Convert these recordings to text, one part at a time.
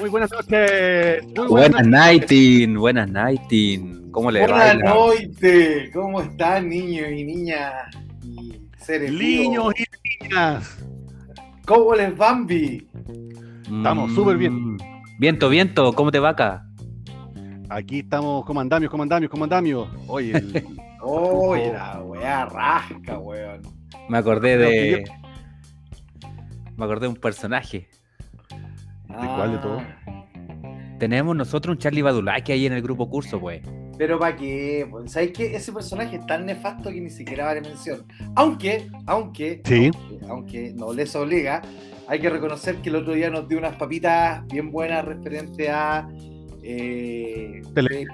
Muy buenas noches. Muy buenas, Nighting, buenas Nighting. ¿Cómo le va? Buenas noches. ¿Cómo están niños y niñas y seres Niños y niñas. ¿Cómo les Bambi? Estamos súper bien. Mm, Viento, viento, ¿cómo te va acá? Aquí estamos comandamios, comandamios, comandamios. Oye, el... Oye, la weá rasca, weón. Me acordé de. Me acordé de un personaje. ¿De cuál de todo? Tenemos nosotros un Charlie Badulaki ahí en el grupo curso, pues. Pero para qué, pues, ¿sabes qué? Ese personaje es tan nefasto que ni siquiera vale mención. Aunque, aunque, Sí. aunque, aunque no les obliga, hay que reconocer que el otro día nos dio unas papitas bien buenas referente a eh, Tele-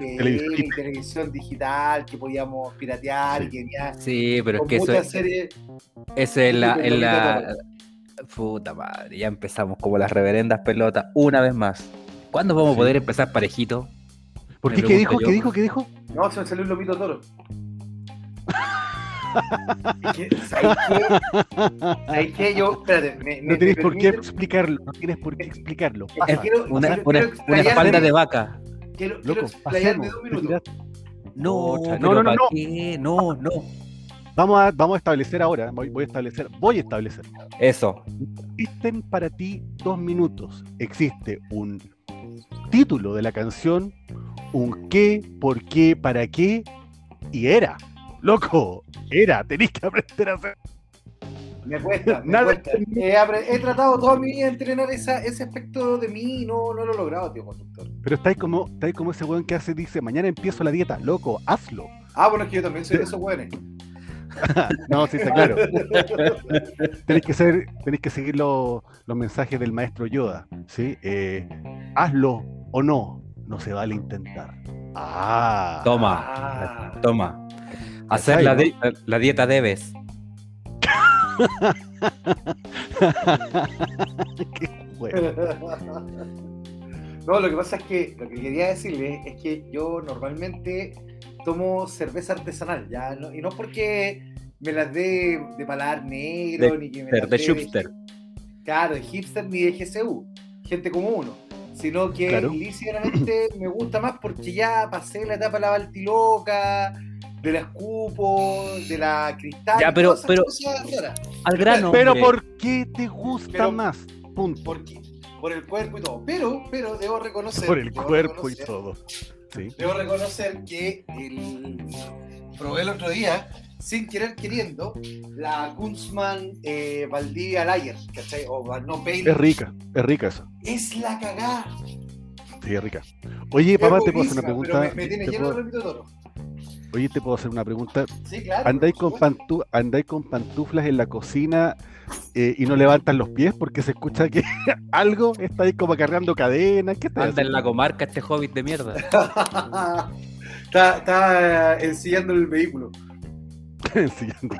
televisión. digital que podíamos piratear y que venía Sí, pero es con que eso, series. es la, es Puta madre, ya empezamos como las reverendas pelotas una vez más. ¿Cuándo vamos Sí. a poder empezar parejito? ¿Por qué? ¿Qué dijo? yo. ¿Qué dijo? ¿Qué dijo? No, se me salió un lomito toro. ¿Sabes qué? ¿Sabes qué? Yo, espérate, me, No tienes por qué explicarlo. No tienes por qué explicarlo. Una, quiero- una, quiero una explayarme- espalda de vaca. Quiero, explayarme dos minutos. No, no, no, no, ¿pa' no. No, no. Vamos a, vamos a establecer ahora. Voy, voy a establecer. Voy a establecer. Eso. Existen para ti dos minutos. Existe un título de la canción, un qué, por qué, para qué, y era. Loco, era. Tenés que aprender a hacer. Me cuesta, me Nada. cuesta. He, apre- he tratado toda mi vida de entrenar esa, ese aspecto de mí y no, no lo he logrado, tío conductor. Pero estáis como, estáis como ese weón que hace, dice, mañana empiezo la dieta. Loco, hazlo. Ah, bueno, es que yo también soy de esos güeyes. No, sí, está claro. tenéis que ser, tenéis que seguir lo- los mensajes del maestro Yoda, ¿sí? Eh, hazlo o no, no se vale intentar. Ah. Toma, Ah. toma. Hacer la, di- la dieta debes. Qué bueno. No, lo que pasa es que lo que quería decirle es que yo normalmente tomo cerveza artesanal, ya, no- y no porque me las dé de paladar negro, De ni que me hipster, las de dé hipster. Claro, de hipster ni de GCU, gente como uno, sino que Claro. lícitamente me gusta más porque ya pasé la etapa de la baltiloca, de la escupo, de la cristal, Ya, pero- pero-. Al grano. Pero hombre. ¿por qué te gusta Pero- más? Punto. ¿Por qué? Por el cuerpo y todo. Pero, pero debo reconocer. Por el cuerpo y todo. Sí. Debo reconocer que el, probé el otro día, sin querer queriendo, la Kunzman eh, Valdivia Lager, ¿cachai? O no Pale. Es rica, es rica esa. Es la cagada. Sí, es rica. Oye, Es papá, te puedo hacer una pregunta. pero Me, me tiene ¿Te lleno de puedo- repito de toro. Oye, te puedo hacer una pregunta. Sí, claro. ¿Andáis con, pantu- andáis con pantuflas en la cocina eh, y no levantan los pies porque se escucha que algo está ahí como cargando cadenas? ¿Qué está Anda en la comarca este hobbit de mierda. está, está ensillando el vehículo. Ensillando.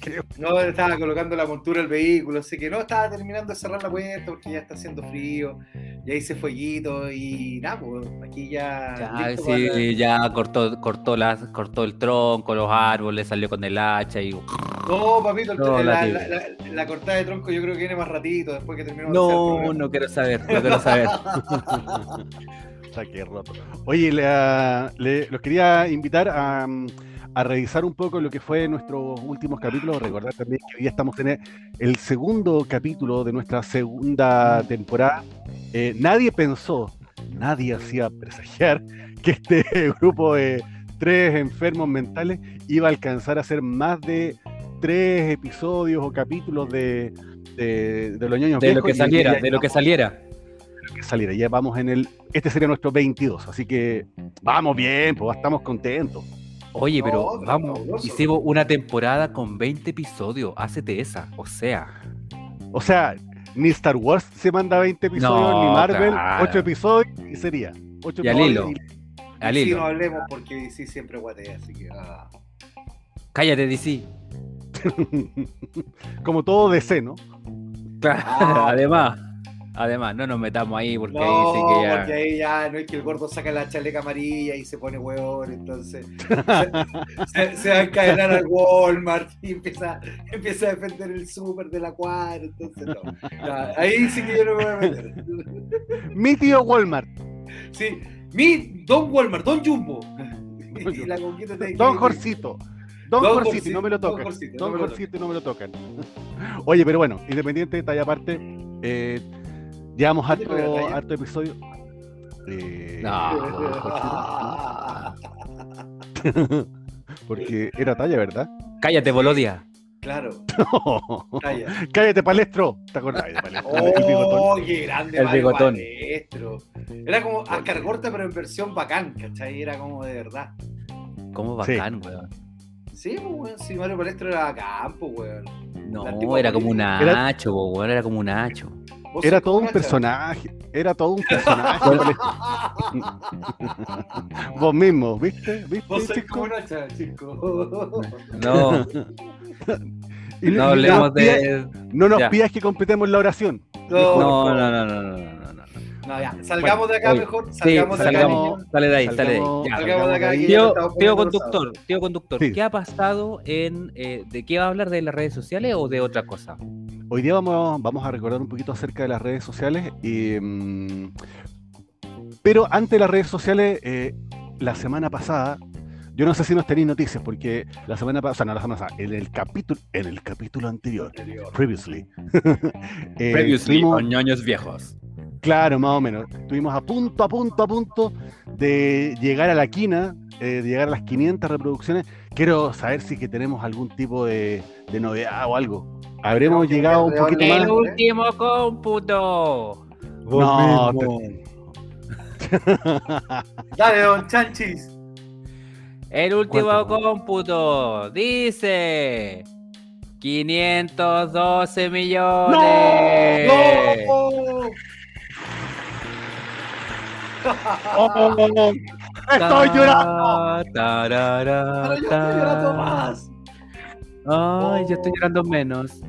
No, estaba colocando la montura del vehículo, así que no, estaba terminando de cerrar la puerta porque ya está haciendo frío, ya hice fueguito y nada, pues aquí ya. Ya, para- sí, ya cortó, cortó, las, cortó el tronco, los árboles, salió con el hacha y. No, papito, el- No, la, la la, la- la cortada de tronco yo creo que viene más ratito después que terminemos de hacer el No, no quiero saber, no quiero saber. Oye, le- le- los quería invitar a, mm, a revisar un poco lo que fue nuestros últimos capítulos. Recordar también que hoy día estamos en el, segundo capítulo de nuestra segunda temporada. Eh, nadie pensó, nadie hacía presagiar que este grupo de tres enfermos mentales iba a alcanzar a hacer más de tres episodios o capítulos de, de, de los ñoños De lo que saliera, de lo que saliera. que saliera. Ya vamos en el. Este sería nuestro 22, así que vamos bien, pues estamos contentos. Oye, pero No, vamos, fabuloso. hicimos una temporada con 20 episodios, hácete esa, o sea, O sea, ni Star Wars se manda 20 episodios, No, ni Marvel, claro. 8 episodios y sería. 8 Y al episodios hilo. y- al Sí, hilo. no hablemos porque sí siempre guatea, así que. ah. Cállate, DC. Como todo DC, ¿no? Claro, Ah. además. Además, no nos metamos ahí porque No, ahí sí que ya. porque ahí ya no es que el gordo saca la chaleca amarilla y se pone huevón, entonces se, se- se va a encadenar al Walmart y empieza, empieza a defender el súper de la cuadra, entonces no. Ya, ahí sí que yo no me voy a meter. Mi tío Walmart, Sí, mi Don Walmart, Don Jumbo. Y la conquista que Don Jorcito. Don, Don Jorcito, Jorcito, no me lo Don tocan. Jorcito, Don no me lo Jorcito, no me lo tocan. Oye, pero bueno, independiente, talla aparte, eh, llevamos ¿Qué te pega, harto, harto episodio. Eh, No. Porque era talla, ¿verdad? Cállate, Bolodia. Claro. Cállate, palestro. ¿Te acordás de palestro? El bigotón. Oh, qué grande El bigotón. Palestro. Era como Ascargorta, pero en versión bacán, ¿cachai? Era como de verdad. Cómo Sí. bacán, weón. Sí, pues, weón, sí, Mario Palestro era bacán, pues, weón. No, era como un política. Era- Nacho, po, weón. Era como un Nacho. ¿Vos Era todo un personaje. Era todo un personaje. Vos mismo, ¿viste? ¿Viste, Vos chico? chico. No, Y- no hablemos nos pidas- de. No nos Ya. pidas que completemos la oración. No, No, no, no, no, no, no, ya, salgamos de acá oye, mejor. Sí, Salgamos de acá, salgamos, sale de ahí, sale de ahí. Salgamos- Ya. Salgamos de acá. ahí. ya Tío, conductor, tío conductor, Sí. ¿qué ha pasado en eh, de qué va a hablar de las redes sociales o de otra cosa? Hoy día vamos, vamos a recordar un poquito acerca de las redes sociales. y, mm, pero antes de las redes sociales, eh, la semana pasada, yo no sé si nos tenéis noticias, porque la semana pasada, no la semana pasada, en el capítulo, en el capítulo anterior, Anterior. previously, eh, Previously tuvimos- viejos. Claro, más o menos. Estuvimos a punto, a punto, a punto de llegar a la quina, eh, de llegar a las 500 reproducciones. Quiero saber si que tenemos algún tipo de, de novedad o algo. ¿Habremos Creo llegado un poquito más? El último cómputo. No, Dale, don Chanchis. El último ¿Cuánto? cómputo dice 512 millones. ¡No! ¡Oh! ¡Estoy llorando! Tarara, Ahora yo estoy llorando más. Ay, yo estoy llorando menos.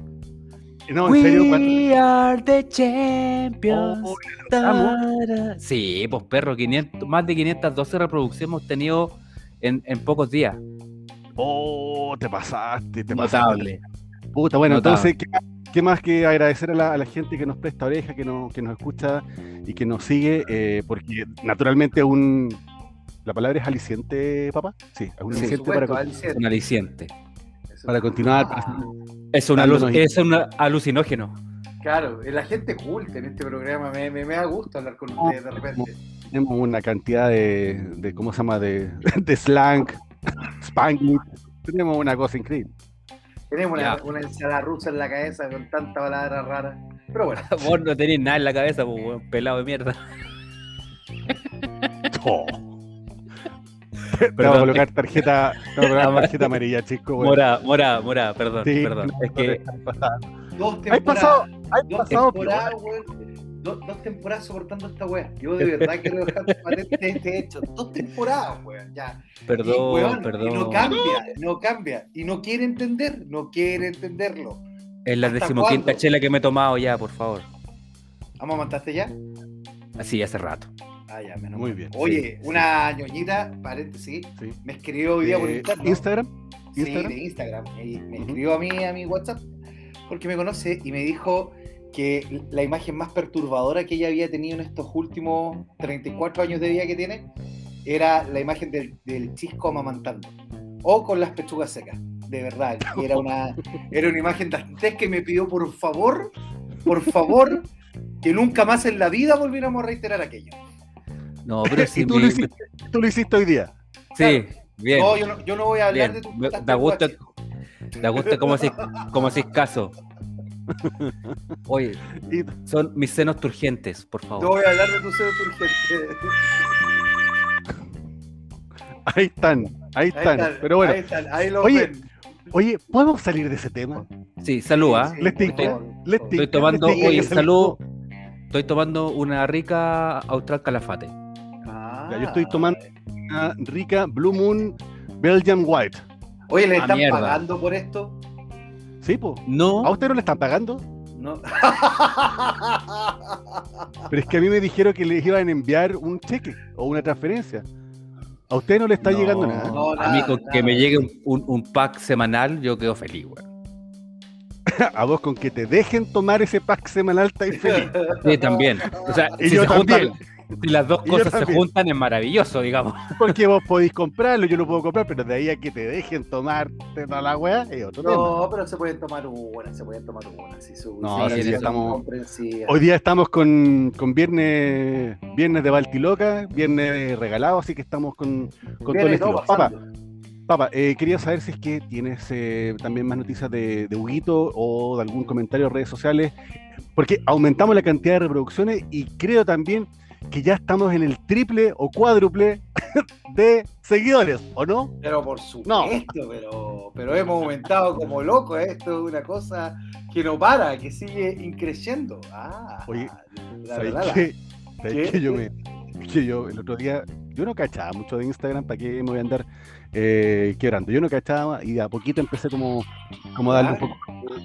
No, en serio. We are the champions. Oh. Sí, pues perro, 500, más de 512 reproducciones hemos tenido en, en pocos días. Oh, te pasaste, te Notable. pasaste. Puta, bueno, Notable. entonces, ¿qué, qué más que agradecer a la, a la gente que nos presta oreja, que, no, que nos escucha y que nos sigue? eh, porque naturalmente un... ¿La palabra es aliciente, papá? Sí, es un Sí. aliciente para, un aliciente. para continuar. Ah, Es un, Dándonos alu- ideas. es un alucinógeno. claro, la gente culta en este programa. Me, me, me da gusto hablar con ustedes de repente. Tenemos una cantidad de, de ¿cómo se llama? De, de slang, spanglish. Tenemos una cosa increíble. Tenemos una, una ensalada rusa en la cabeza con tanta palabra rara. Pero bueno, Vos no tenés nada en la cabeza, pues, weón, pelado de mierda. Oh. Te voy a colocar tarjeta, te voy a colocar tarjeta amarilla, chico. güey. Mora, mora, mora, perdón, Sí, perdón. no, Es que temporadas. pasado, hay dos pasado temporadas, weón. Dos, dos temporadas soportando esta wea. Yo de verdad quiero dejar patente este hecho. Dos temporadas, weón. Ya. Perdón, y, weón, perdón. y no cambia, no cambia. Y no quiere entender, no quiere entenderlo. Es la ¿Hasta decimoquinta cuándo? chela que me he tomado ya, por favor. ¿Vamos a mandaste ya? Así, hace rato. Ah, ya, menos Muy bien, Oye, una ñoñita, paréntesis, Sí. me escribió hoy día por Eh, interno. Instagram. Sí, Instagram. de Instagram. Y me escribió a mí, a mi WhatsApp, porque me conoce y me dijo que la imagen más perturbadora que ella había tenido en estos últimos 34 años de vida que tiene era la imagen del, del chisco amamantando. O con las pechugas secas. De verdad. Y era una, era una imagen dantesca que me pidió por favor, por favor, que nunca más en la vida volviéramos a reiterar aquello. No, pero y tú me- lo, hiciste, tú lo hiciste hoy día. sí, bien. No, yo no, yo no voy a hablar Bien. de tu da gusto-. Da gusto como si, como si caso. Oye, Y- son mis senos turgentes, por Yo favor. voy a hablar de tu ser urgente. ahí están, ahí están. Pero bueno, ahí están, ahí lo Oye, ven. oye, ¿podemos salir de ese tema? Sí, salud, ¿ah? Sí. Estoy tomando, oye, salud. Estoy tomando una rica Austral Calafate. Ah. Ya, yo estoy tomando- Una rica Blue Moon Belgian White. Oye, ¿le Ah, están pagando por esto? ¿Sí, po? No, ¿A usted no le están pagando? No. Pero es que a mí me dijeron que les iban a enviar un cheque o una transferencia. A usted no le está No, llegando nada. No, a mí nada, con que me llegue un, un- un pack semanal, yo quedo feliz, weón. A vos con que te dejen tomar ese pack semanal estáis feliz. Sí, también. O sea, Y si, yo se juntan- también. Si las dos cosas se juntan, es maravilloso, digamos. Porque vos podéis comprarlo, yo lo puedo comprar, pero de ahí a que te dejen tomar toda la weá es otro tema. No, pero se pueden tomar una, se pueden tomar una. Si su, No, ahora sí situación estamos-. Hoy día estamos con, con viernes viernes de Baltiloca, viernes regalado, así que estamos con, con todo el estilo. Papá. Papa, eh, quería saber si es que tienes eh, también más noticias de, de Huguito o de algún comentario en redes sociales, porque aumentamos la cantidad de reproducciones y creo también que ya estamos en el triple o cuádruple de seguidores, ¿o no? Pero por supuesto, pero, pero hemos aumentado como locos. ¿eh? Esto es una cosa que no para, que sigue increciendo. Ah, Oye, la ¿Sabes verdad. ¿Qué? qué? Yo, me, que yo el otro día, yo no cachaba mucho de Instagram, ¿para qué me voy a andar eh, quebrando? Yo no cachaba y de a poquito empecé como, como a darle un poco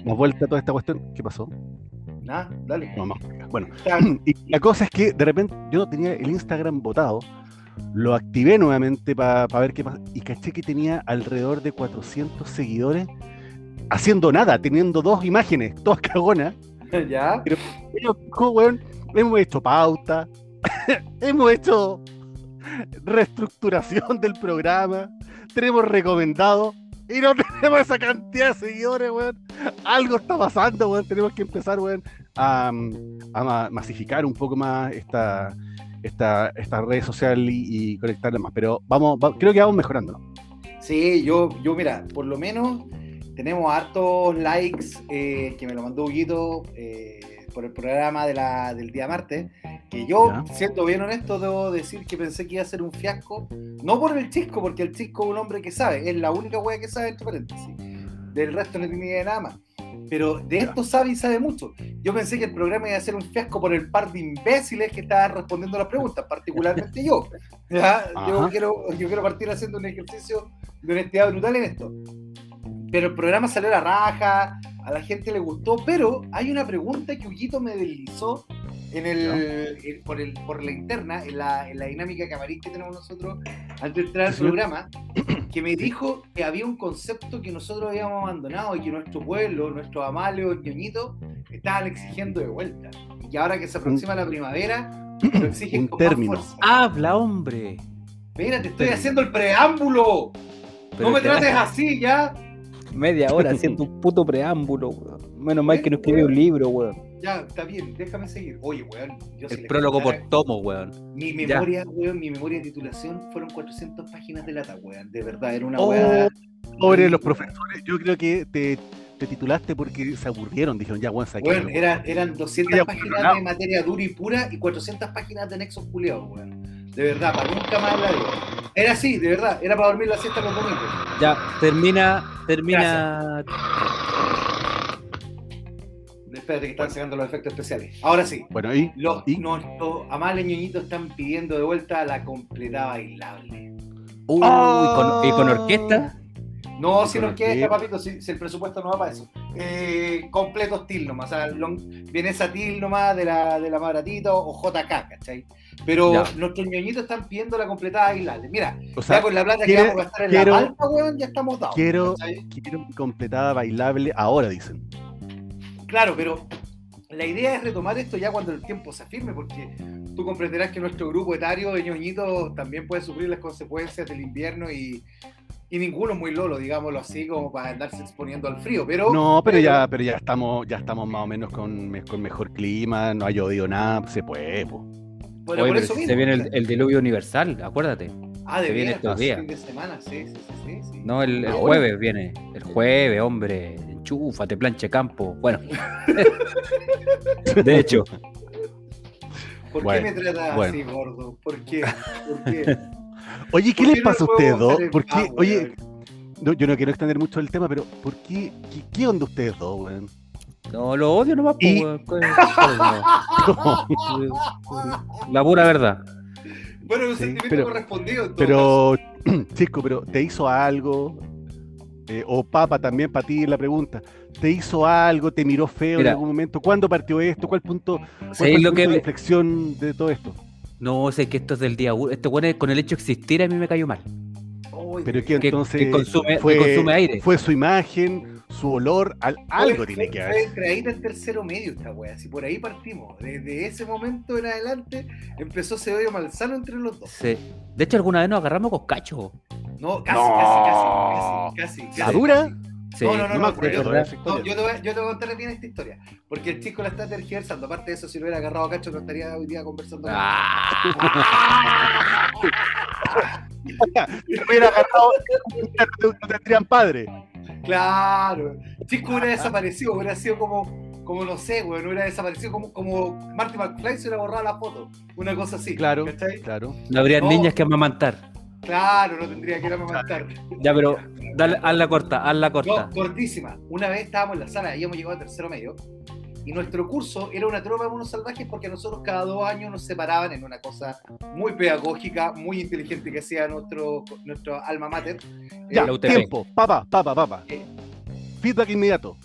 más vuelta a toda esta cuestión. ¿Qué pasó? Nah, dale. No, más. Bueno, y la cosa es que de repente yo no tenía el Instagram botado, lo activé nuevamente para ver qué pasa y caché que tenía alrededor de 400 seguidores haciendo nada, teniendo dos imágenes, todas cagonas. ya. Pero, ¿cómo, weón? Hemos hecho pauta, hemos hecho reestructuración del programa, tenemos recomendado y no tenemos esa cantidad de seguidores, weón. Algo está pasando, weón. Tenemos que empezar, weón, a, a ma- masificar un poco más esta, esta, esta red social y, y conectarla más. Pero vamos, va- creo que vamos mejorando. Sí, yo, yo mira, por lo menos tenemos hartos likes eh, que me lo mandó Huguito eh, por el programa de la, del día martes. Que yo, Ya. siendo bien honesto, debo decir que pensé que iba a ser un fiasco. No por el Chisco, porque el Chisco es un hombre que sabe, es la única wea que sabe, entre paréntesis. Del resto no tiene idea de nada más. Pero de esto sabe y sabe mucho. Yo pensé que el programa iba a ser un fiasco por el par de imbéciles que estaban respondiendo las preguntas, particularmente yo. ¿Ya? Yo, quiero, yo quiero partir haciendo un ejercicio de honestidad brutal en esto. Pero el programa salió a la raja, a la gente le gustó, pero hay una pregunta que Huguito me deslizó en el, por, el, por la interna, en la, en la dinámica camarín que tenemos nosotros antes de entrar al programa, que me dijo que había un concepto que nosotros habíamos abandonado y que nuestro pueblo, nuestros amalios ñoñitos, estaban exigiendo de vuelta. Y que ahora que se aproxima la primavera, lo exigen Un con término. más fuerza. Habla, hombre. Mira, te estoy haciendo el preámbulo. Pero no me te- trates así, ya. Media hora haciendo un puto preámbulo, weón. Menos mal que no escribí un libro, weón. Ya, está bien, déjame seguir. Oye, weón, yo si El prólogo por tomo, weón. Mi ya. memoria, weón, mi memoria de titulación fueron 400 páginas de lata, weón. De verdad, era una Oh, weá. Pobre los profesores, yo creo que te, te titulaste porque se aburrieron, dijeron, ya, weón, saqué. Weón, era- eran 200 Oye, páginas de materia dura y pura y 400 páginas de nexos culiados, weón. De verdad, para nunca más en la vida. Era así, de verdad, era para dormir la siesta los domingos. Ya, termina, termina. Espérate que están sacando los efectos especiales. Ahora sí. Bueno, y, Los, ¿Y? nuestros amables ñoñitos están pidiendo de vuelta la completada bailable. Uy, Oh. con- y con orquesta. No, si nos queda, papito, si, si el presupuesto no va para eso. Eh, completos TIL nomás, o sea, long- viene esa TIL nomás de la, de la más baratita o JK, ¿cachai? Pero Ya. nuestros ñoñitos están pidiendo la completada bailable. Mira, o ya con la plata que vamos a gastar en quiero- la palpa, weón, ya estamos dados. quiero- ¿cachai? quiero mi completada bailable ahora, dicen. Claro, pero la idea es retomar esto ya cuando el tiempo se afirme, porque tú comprenderás que nuestro grupo etario de ñoñitos también puede sufrir las consecuencias del invierno y, y ninguno es muy lolo, digámoslo así, como para andarse exponiendo al frío. Pero, No, pero ya, pero ya estamos, ya estamos más o menos con, con mejor clima, no ha llovido nada, se puede, po. Pero Oye, por pero eso si mismo, se viene el, el diluvio universal, acuérdate. Ah, de se viene estos días. fin de semana, sí, sí, sí, sí. No, el, jueves viene. El jueves, hombre. Enchúfate, planche campo. Bueno. De hecho, ¿Por Bueno, qué me tratas bueno. así, gordo? ¿Por qué? ¿Por qué? Oye, ¿qué ¿Por les pasa a ustedes dos? ¿Por qué? Oye, no, yo no quiero extender mucho el tema, pero ¿por qué? ¿Qué, qué onda ustedes dos, weón? no lo odio nomás, pues, Y- weón. ¿Cuál- cuál es la- pura verdad. Bueno, un Sí, sentimiento pero- correspondido. en todo caso. Pero, Chisco, pero ¿te hizo algo? Eh, o Papa también para ti la pregunta. te hizo algo, te miró feo Mira. en algún momento? ¿Cuándo partió esto? ¿Cuál punto, cuál ¿Sabéis fue el lo punto que de inflexión de todo esto? No, sé que esto es del día uno. Este bueno, con el hecho de existir a mí me cayó mal. Pero que Que- entonces que consume- que fue, consume aire. fue su imagen, su olor, al- algo fue- tiene fue- que Fue haber. entre ahí del tercero medio esta wea, si por ahí partimos. Desde ese momento en adelante empezó ese odio malsano entre los dos. Sí. De hecho, alguna vez nos agarramos con cacho. No, casi, No. casi, casi, casi, casi. ¿La casi, dura? casi. Sí. No, no, no, No no, yo- No, yo te, voy, a- yo te voy a contar bien esta historia. Porque el chico la está tergiversando. Aparte de eso, si lo hubiera agarrado a Cacho, no estaría hoy día conversando. con él. Ah, Si lo hubiera agarrado, no tendrían padre. Claro. Chico hubiera desaparecido, hubiera sido como, como no sé, güey, hubiera desaparecido como, como Marty McFly se hubiera borrado la foto. Una cosa así. Claro, ¿cachai? claro. no habría No. niñas que amamantar. Claro, no tendría que ir a matar. Ya, pero dale, haz la corta, haz la corta. No, cortísima. Una vez estábamos en la sala, habíamos llegado a tercero medio, y nuestro curso era una tropa de monos salvajes porque nosotros cada dos años nos separaban en una cosa muy pedagógica, muy inteligente que hacía nuestro, nuestro alma mater. Ya, UTP. tiempo. Papa, papa, papa. Eh. Feedback inmediato.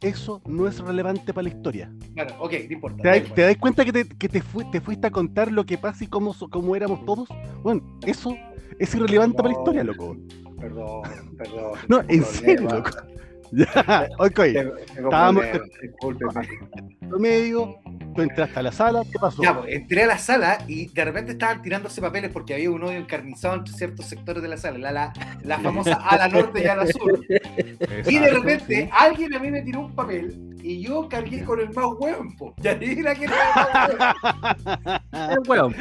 Eso no es relevante para la historia. Bueno, ok, no importa. ¿Te, da das- igual. te das cuenta que, te, que te, fui- te fuiste a contar lo que pasa y cómo, cómo éramos todos? Bueno, eso es irrelevante para la historia, loco. Perdón, perdón. No, tengo en problema. serio, loco. Ya, ok. Tengo, tengo Estábamos- tú entraste a la sala, ¿qué pasó? Ya, pues, entré a la sala y de repente estaban tirándose papeles porque había un odio encarnizado entre ciertos sectores de la sala, la, la, la famosa ala norte y ala sur. Y de repente sí. alguien a mí me tiró un papel y yo cargué con el más hueón, po. Y adivina quién era el más hueón.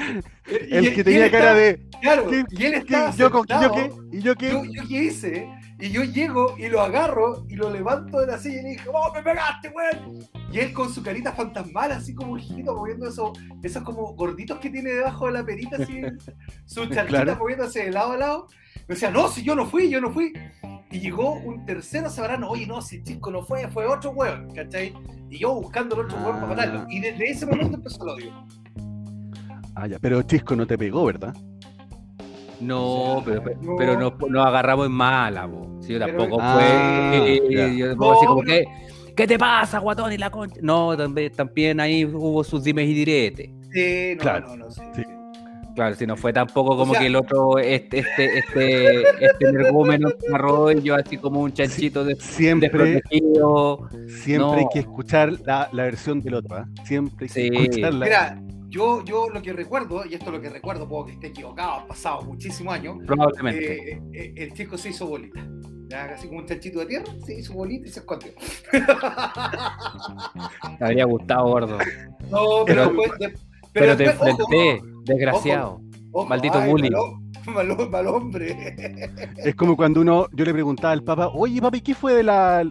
El que tenía cara estaba- de. Claro, ¿qué- y él ¿qué? estaba ¿Yo? ¿Y yo qué? Yo, yo qué hice, y yo llego y lo agarro y lo levanto de la silla y le dije, ¡Oh, me pegaste, weón! Y él con su carita fantasmal, así como un hijito, moviendo esos, esos como gorditos que tiene debajo de la perita, así, su charquita Claro. moviéndose de lado a lado. Me decía, no, si yo no fui, yo no fui. Y llegó un tercero sabrano, oye, no, si el chico no fue, fue otro weón, ¿cachai? Y yo buscando al otro weón para Ah. matarlo. Y desde ese momento empezó el odio. Ah, ya, pero Chisco no te pegó, ¿verdad? No, pero, pero, no. pero nos, nos agarramos en mala, po. Sí, yo Pero- tampoco Ah, fue. ya. yo No, puedo decir como que, ¿qué te pasa, guatón? Y la concha. No, también, también ahí hubo sus dimes y diretes. Sí, no, Claro, no, no, sí. Claro, si no fue tampoco como sea- que el otro, este, este, este, este energúmeno agarró y yo así como un chanchito de, Siempre, desprotegido. siempre No. hay que escuchar la, la versión del otro, ¿ah? Siempre hay que Sí. escucharla. Mira, yo, yo lo que recuerdo, y esto es lo que recuerdo, puedo que esté equivocado, han pasado muchísimos años, Probablemente. eh, eh, el chico se hizo bolita. Ya casi como un chanchito de tierra, se hizo bolita y se escondió. Me habría gustado, gordo. No, pero, Pero- después. de- Pero, te después, ojo, enfrenté, desgraciado. ojo, maldito ay, bullying. Mal, mal- mal hombre. Es como cuando uno, yo le preguntaba al papá, oye papi, ¿qué fue de la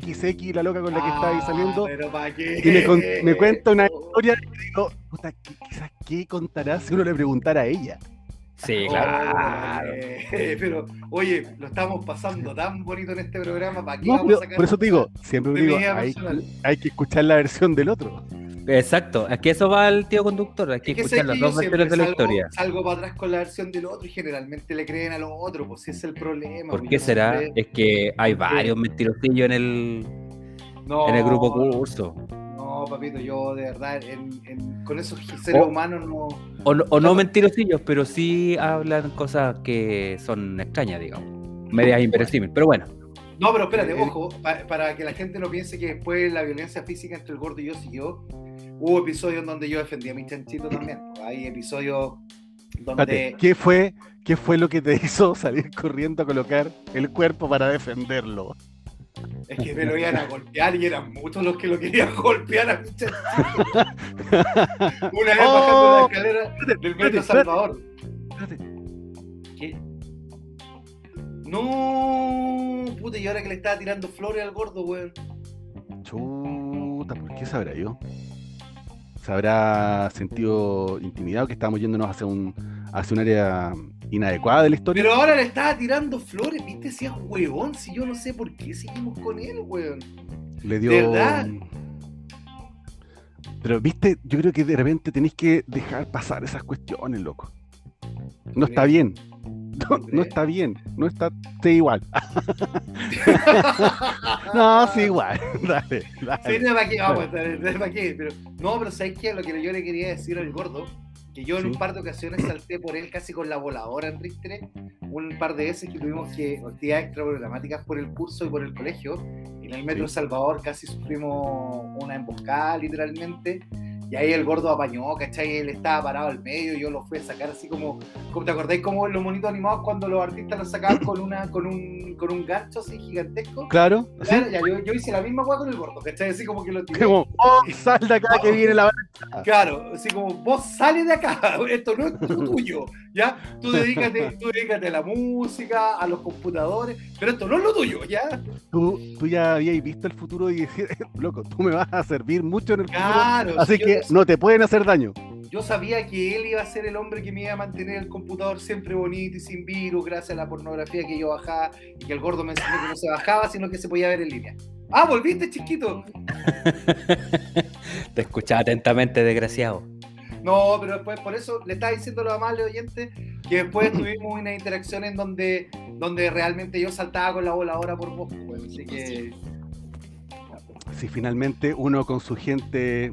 XX, la loca con la que estaba ahí Ah, saliendo? Pero ¿para qué? Y me, con- me cuenta una historia y digo, puta, ¿qué, quizás qué contará si uno le preguntara a ella? Sí, claro. Eh, pero, oye, lo estamos pasando tan bonito en este programa. ¿Para qué No, vamos pero a sacar por eso te digo, siempre digo, hay, hay que escuchar la versión del otro. Exacto, que eso va el tío conductor, hay que Es que escuchar sé las dos versiones de la historia. salgo, para atrás con la versión del otro y generalmente le creen a los otros, pues ese es el problema. ¿Por pues, qué será? siempre- Es que hay varios mentirosillos en el, No, en el grupo curso. No, papito, yo de verdad, en- en- con esos seres humanos no. O, no- o no mentirosillos, pero sí hablan cosas que son extrañas, digamos. Medias inverosímiles. Pero bueno, No, pero espérate, Eh, ojo, pa- para que la gente no piense que después la violencia física entre el gordo y yo siguió, hubo episodios en donde yo defendí a mi chanchito también. Hay episodios donde. Espérate, ¿qué fue, ¿qué fue lo que te hizo salir corriendo a colocar el cuerpo para defenderlo? Es que me lo iban a golpear y eran muchos los que lo querían golpear a mi chanchito. Una vez bajando Oh. la escalera del metro. Salvador. Espérate, ¿Qué? No, puta, y ahora que le estaba tirando flores al gordo, weón. Chuta, ¿por qué sabrá yo? ¿Se habrá sentido intimidado que estábamos yéndonos hacia un, hacia un área inadecuada de la historia? Pero ahora le estaba tirando flores, viste, si es huevón, si yo no sé por qué seguimos con él, weón. Le dio. ¿De verdad? Pero viste, yo creo que de repente tenéis que dejar pasar esas cuestiones, loco. No está bien. No, no está bien, no está sí, igual. no, sí, igual. Dale, dale. Sí, no, ¿para qué? Vamos, ¿para qué? Pero, no, pero ¿sabes qué? Lo que yo le quería decir al gordo, que yo en Sí. un par de ocasiones salté por él casi con la voladora en Ristre, un par de veces que tuvimos que actividades extra programáticas por el curso y por el colegio, y en el Metro Sí. Salvador casi sufrimos una emboscada literalmente, y ahí el gordo apañó, ¿cachai? Él estaba parado al medio, yo lo fui a sacar así como, como ¿te acordáis como los monitos animados cuando los artistas los sacaban con, una, con, un, con un gancho así gigantesco? Claro, ya, yo, yo hice la misma hueá con el gordo, ¿cachai? Así como que lo tiré. Como, oh, sal de acá que viene la Claro, así como vos sales de acá, esto no es tu- tuyo, ¿ya? Tú dedícate, tú dedícate a la música, a los computadores, pero esto no es lo tuyo, ¿ya? Tú, tú ya habías visto el futuro y loco, tú me vas a servir mucho en el futuro. Claro, Así que no te pueden hacer daño. yo sabía que él iba a ser el hombre que me iba a mantener el computador siempre bonito y sin virus, gracias a la pornografía que yo bajaba y que el gordo me enseñó que no se bajaba, sino que se podía ver en línea. Ah, volviste, chiquito. Te escuchaba atentamente, desgraciado. No, pero después por eso le estaba diciendo a los amables oyentes que después tuvimos una interacción en donde, donde realmente yo saltaba con la voladora por vos, pues, así que Si finalmente uno con su gente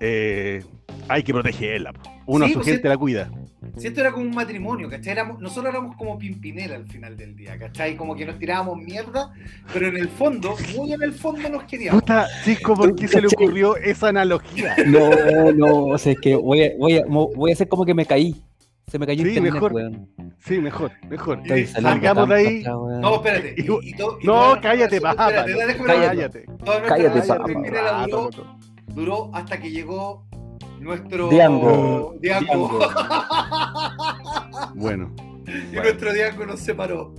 eh, hay que protegerla. Uno a su pues, gente la cuida. Si esto era como un matrimonio, ¿cachai? Éramos- nosotros éramos como pimpinera al final del día, ¿cachai? Como que nos tirábamos mierda, pero en el fondo, muy en el fondo nos queríamos. Puta, Cisco, ¿por qué se le ocurrió esa analogía? No, no, o sea, es que voy a, voy a, voy a hacer como que me caí. Se me cayó Sí, internet, mejor. weón. Sí, mejor, mejor. Saliendo salgamos de ahí. No, espérate. Y- y- y to- y No, cállate, déjame Cállate. Cállate. Toda nuestra Cállate, duró, loco. duró hasta que llegó nuestro Diango. Diango. Bueno, y nuestro Diango nos separó.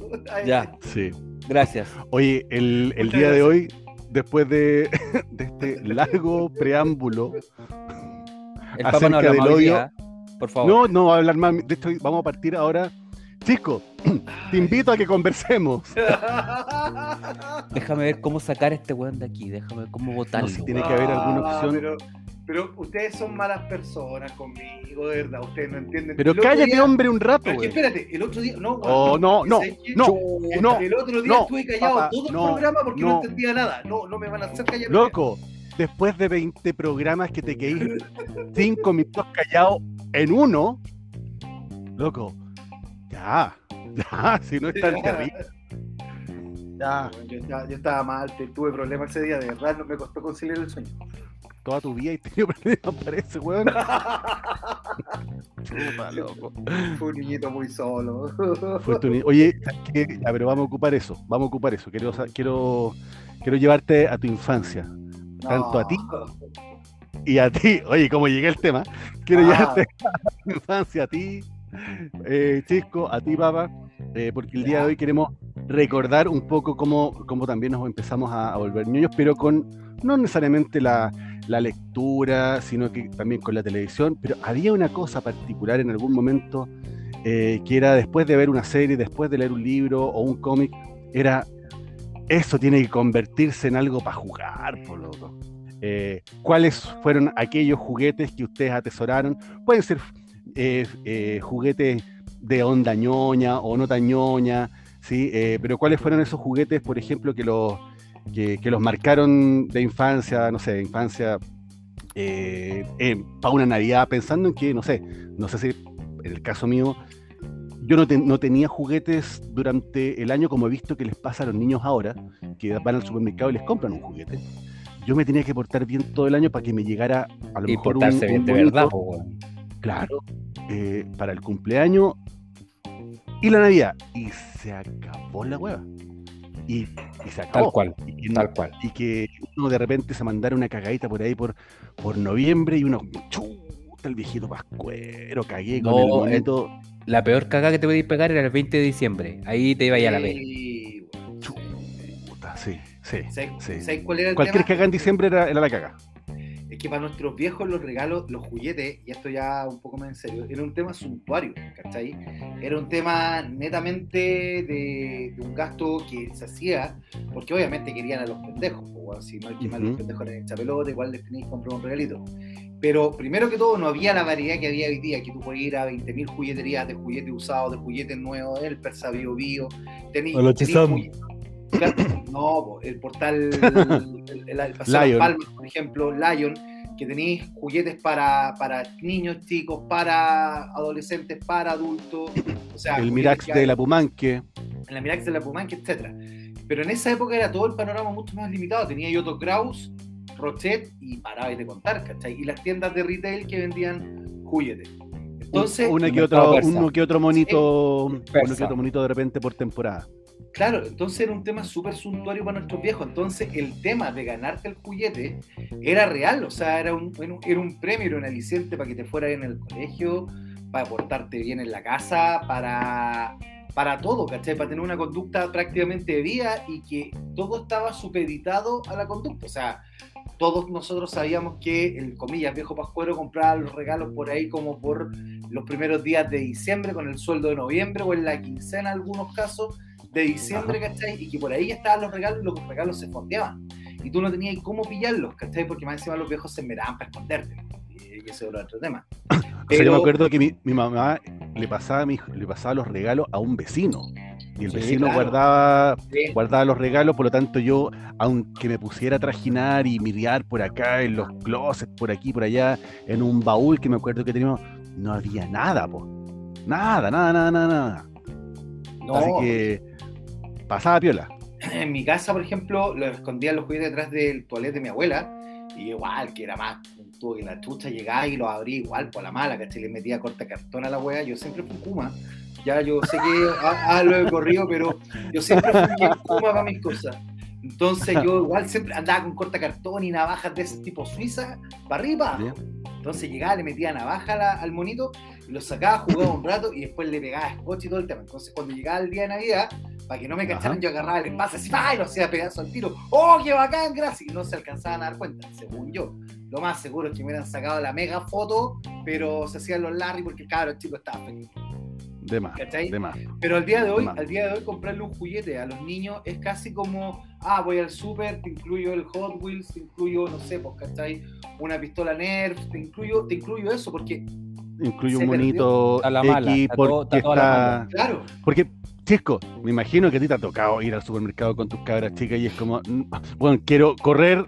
Ya, sí. gracias. Oye, el, el día de hoy, después de, de este largo preámbulo, El Papa Acerca no del odio. día, por favor. no, no va a hablar más. De hecho, vamos a partir ahora. Cisco, te invito a que conversemos. Déjame ver cómo sacar a este weón de aquí. Déjame ver cómo botarlo. si tiene que haber alguna Ah, opción. Pero, pero ustedes son malas personas conmigo, de verdad. Ustedes no entienden. Pero cállate, día- hombre, un rato, Pero es que güey. espérate, el otro día. No, Oh, no, no, ¿sabes qué? no, El- no, El otro día no, estuve callado papá, todo el no, programa porque no. no. entendía nada. No, no me van a hacer callar. Loco, después de 20 programas que te quedé 5 minutos callado en uno, loco, ya, ya, si no es tan terrible. Ya, Yo, estaba- yo estaba mal, tuve problemas ese día, de verdad, no me costó conciliar el sueño. Toda tu vida y tenido problemas parece, weón. Chuta, loco. Fue un niñito muy solo. Fue tu ni- Oye. Ya, pero vamos a ocupar eso, vamos a ocupar eso. Quiero, quiero, quiero llevarte a tu infancia. Tanto a ti y a ti. Oye, como llegué al tema, quiero Ah. llevarte a tu infancia, a ti, eh, Chisco, a ti, papá, eh, porque el día de hoy queremos recordar un poco cómo, cómo también nos empezamos a, a volver niños, pero con no necesariamente la, la lectura, sino que también con la televisión, pero había una cosa particular en algún momento eh, que era después de ver una serie, después de leer un libro o un cómic, era eso tiene que convertirse en algo para jugar, por loco. Eh, ¿Cuáles fueron aquellos juguetes que ustedes atesoraron? Pueden ser eh, eh, juguetes de onda ñoña o no tan ñoña, ¿sí? Pero ¿cuáles fueron esos juguetes, por ejemplo, que los, que, que los marcaron de infancia, no sé, de infancia, para una Navidad, pensando en que, no sé, no sé si en el caso mío, yo no, te- no tenía juguetes durante el año como he visto que les pasa a los niños ahora, que van al supermercado y les compran un juguete. Yo me tenía que portar bien todo el año para que me llegara a lo Y mejor un, portarse bien un de bonito- verdad. Claro, eh, para el cumpleaños y la Navidad. Y se acabó la hueva. Y, y se acabó. Tal cual, Y, no- tal cual. y que uno de repente se mandara una cagadita por ahí por, por noviembre y uno, chuta, el viejito pascuero, cagué con No, el monito. La peor cagada que te podías pegar era el 20 de diciembre. Ahí te iba a la vez. Sí, weón. Chuta, sí, sí. ¿Sabes sí. sabes cuál era el Cualquier tema? cagada en diciembre era, era la caga. Es que para nuestros viejos los regalos, los juguetes, y esto ya un poco más en serio, era un tema suntuario, ¿cachai? Era un tema netamente de, de un gasto que se hacía, porque obviamente querían a los pendejos, o si no hay que más los pendejos en el pelota, igual les tenéis que comprar un regalito. Pero primero que todo, no había la variedad que había hoy día, que tú puedes ir a 20.000 jugueterías de juguetes usados, de juguetes nuevos, el Persa Bio Bio, tenéis Claro, No, el portal, el, el, el Paseo Las Lion. Palmas, por ejemplo, Lion, que tenéis juguetes para, para niños chicos, para adolescentes, para adultos. O sea, El Mirax de la Pumanque. en la Mirax de la Pumanque, etc. Pero en esa época era todo el panorama mucho más limitado. Tenía Yoto Kraus, Rochet y parabais de contar, ¿cachai? Y las tiendas de retail que vendían juguetes. Entonces, Una el que otro, uno que otro monito, uno que otro monito de repente por temporada. Claro, entonces era un tema súper suntuario para nuestros viejos. Entonces el tema de ganarte el juguete era real, o sea, era un, era un- premio, era un aliciente para que te fueras en el colegio, para portarte bien en la casa, para, para todo, ¿cachai? Para tener una conducta prácticamente de vida y que todo estaba supeditado a la conducta. O sea, todos nosotros sabíamos que el comillas viejo pascuero compraba los regalos por ahí como por los primeros días de diciembre con el sueldo de noviembre o en la quincena en algunos casos de diciembre, ¿cachai? Y que por ahí estaban los regalos y los regalos se fondeaban. Y tú no tenías cómo pillarlos, ¿cachai? Porque más encima los viejos se miraban para esconderte. Y ese era otro tema. O sea, yo me acuerdo que mi, mi mamá le pasaba, mi- le pasaba los regalos a un vecino. Y el Sí, vecino claro. guardaba, Sí. guardaba los regalos, por lo tanto yo, aunque me pusiera a trajinar y mirar por acá, en los closets, por aquí, por allá, en un baúl que me acuerdo que teníamos, no había nada, po. Nada, nada, nada, nada, nada. No, Así que pasaba piola. en mi casa, por ejemplo, lo escondía los juguetes detrás del toilet de mi abuela. Y igual, que era más tuvo que la chucha llegaba y los abría igual por la mala, ¿cachai? Le metía corta cartón a la wea. Yo siempre fui Kuma. Ya yo sé que ah, ah, lo he corrido, pero yo siempre fui Kuma para mis cosas. Entonces yo igual siempre andaba con corta cartón y navajas de ese tipo suiza, para arriba. Entonces llegaba, le metía navaja la- al monito lo sacaba, jugaba un rato y después le pegaba scotch y todo el tema. Entonces cuando llegaba el día de Navidad, para que no me cacharan, Ajá. yo agarraba el espacio así, ¡ay! lo hacía pedazo al tiro. ¡Oh, qué bacán! Gracias. Y no se alcanzaban a dar cuenta, según yo. Lo más seguro es que me hubieran sacado la mega foto, pero se hacían los Larry porque el cabro chico estaba feliz. De más, de más. Pero al día de hoy, Más. al día de hoy comprarle un juguete a los niños es casi como, ah, voy al super, te incluyo el Hot Wheels, te incluyo, no sé, pues, ¿cachai? Una pistola Nerf, te incluyo, te incluyo eso, porque, Incluye un Se monito mala, X está todo- porque está claro, Porque, Chisco, me imagino que a ti te ha tocado ir al supermercado con tus cabras chicas y es como, mm, bueno, quiero correr,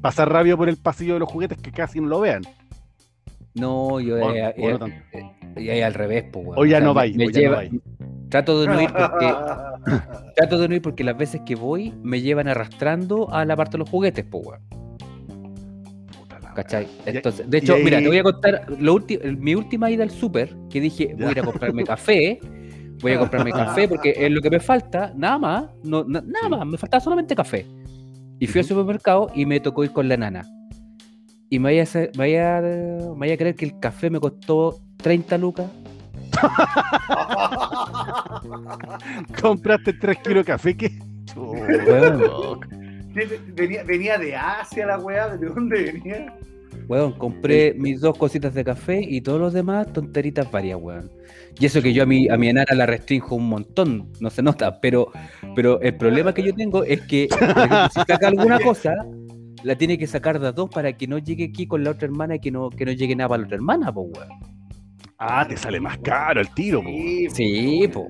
pasar rápido por el pasillo de los juguetes que casi no lo vean. No, yo O- eh, o no eh, tanto. y ahí al revés, pues, weón. O ya no vais, me o ya no lleva- vais. Trato de no ir porque trato de no ir porque las veces que voy me llevan arrastrando a la parte de los juguetes, pues, ¿Cachai? Entonces, de hecho, ahí- mira, te voy a contar lo mi última ida al súper, que dije, voy a ir a comprarme café, voy a comprarme café porque es lo que me falta, nada más, no, na- nada Sí. más, me faltaba solamente café. Y fui al supermercado y me tocó ir con la nana. Y me vaya, a, hacer- me vaya, a- me vaya a creer que el café me costó 30 lucas. Compraste 3 kilos de café, ¿qué? Weón. Venía, venía de Asia la weá, ¿de dónde venía? Weón, compré mis dos cositas de café y todos los demás tonteritas varias, weón. Y eso que yo a mi, a mi enana la restringo un montón, no se nota, pero, pero el problema que yo tengo es que ejemplo, si saca alguna cosa, la tiene que sacar de a dos para que no llegue aquí con la otra hermana y que no, que no llegue nada para la otra hermana, pues, weón. Ah, te sale más caro el tiro, po. Sí, Sí, pues.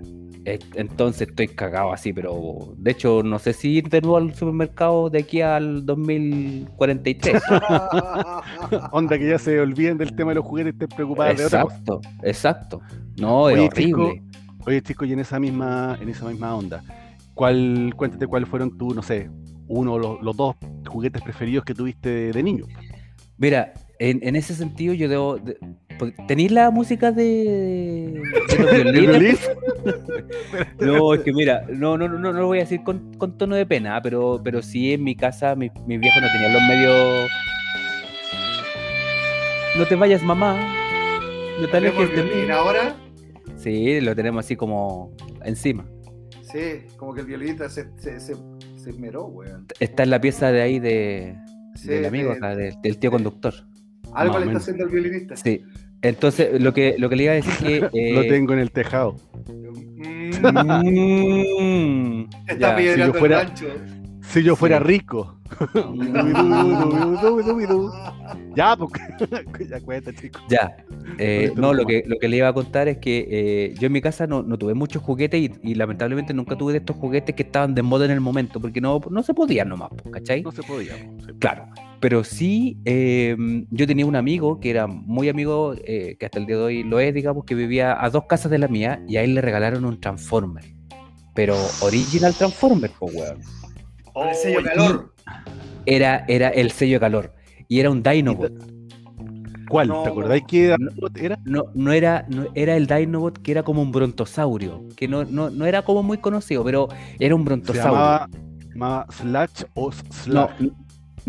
Entonces estoy cagado así, pero de hecho no sé si ir de nuevo al supermercado de aquí al 2043. Onda que ya se olviden del tema de los juguetes y estén preocupados de otra cosa. exacto, exacto. No, es Oye, horrible. chico, Oye, chicos, y en esa misma, en esa misma onda, ¿cuál, cuéntate cuáles fueron tus, no sé, uno o los, los dos juguetes preferidos que tuviste de, de niño? Mira, en, en ese sentido yo debo... de- ¿Tenéis la música de, de los. No, es que mira, no, no, no, no lo voy a decir con, con tono de pena, pero, pero sí en mi casa mis, mis viejos no tenían los medios... No te vayas, mamá. No te ¿Tenemos alejes de violín mí. ahora? Sí, lo tenemos así como encima. Sí, como que el violinista se, se, se, se esmeró, weón. Está en la pieza de ahí de, Sí, del amigo, de- acá, del, del tío conductor. Algo o le está haciendo el violinista. Sí. Entonces, lo que, lo que le iba a decir que. Lo eh, tengo en el tejado. Mm, está si yo fuera- el rancho. Si yo fuera Sí. rico. Ya, pues. ya cuenta, chicos. Ya, eh, no, lo que, lo que le iba a contar es que eh, yo en mi casa no, no tuve muchos juguetes y, y lamentablemente nunca tuve de estos juguetes que estaban de moda en el momento, porque no, no se podían nomás, po, ¿cachai? No se podía. pues, sí. Claro, pero sí, eh, yo tenía un amigo que era muy amigo, eh, que hasta el día de hoy lo es, digamos, que vivía a dos casas de la mía y a él le regalaron un Transformer. Pero original Transformer, pues, weón. Con el sello Oh, calor. Era, era el sello de calor. Y era un Dinobot. ¿Cuál? No. ¿Te acordáis qué No. era? No, no era, no, era el Dinobot que era como un brontosaurio, que no, no, no era como muy conocido, pero era un Se brontosaurio. llamaba, llamaba Slash o Slash. no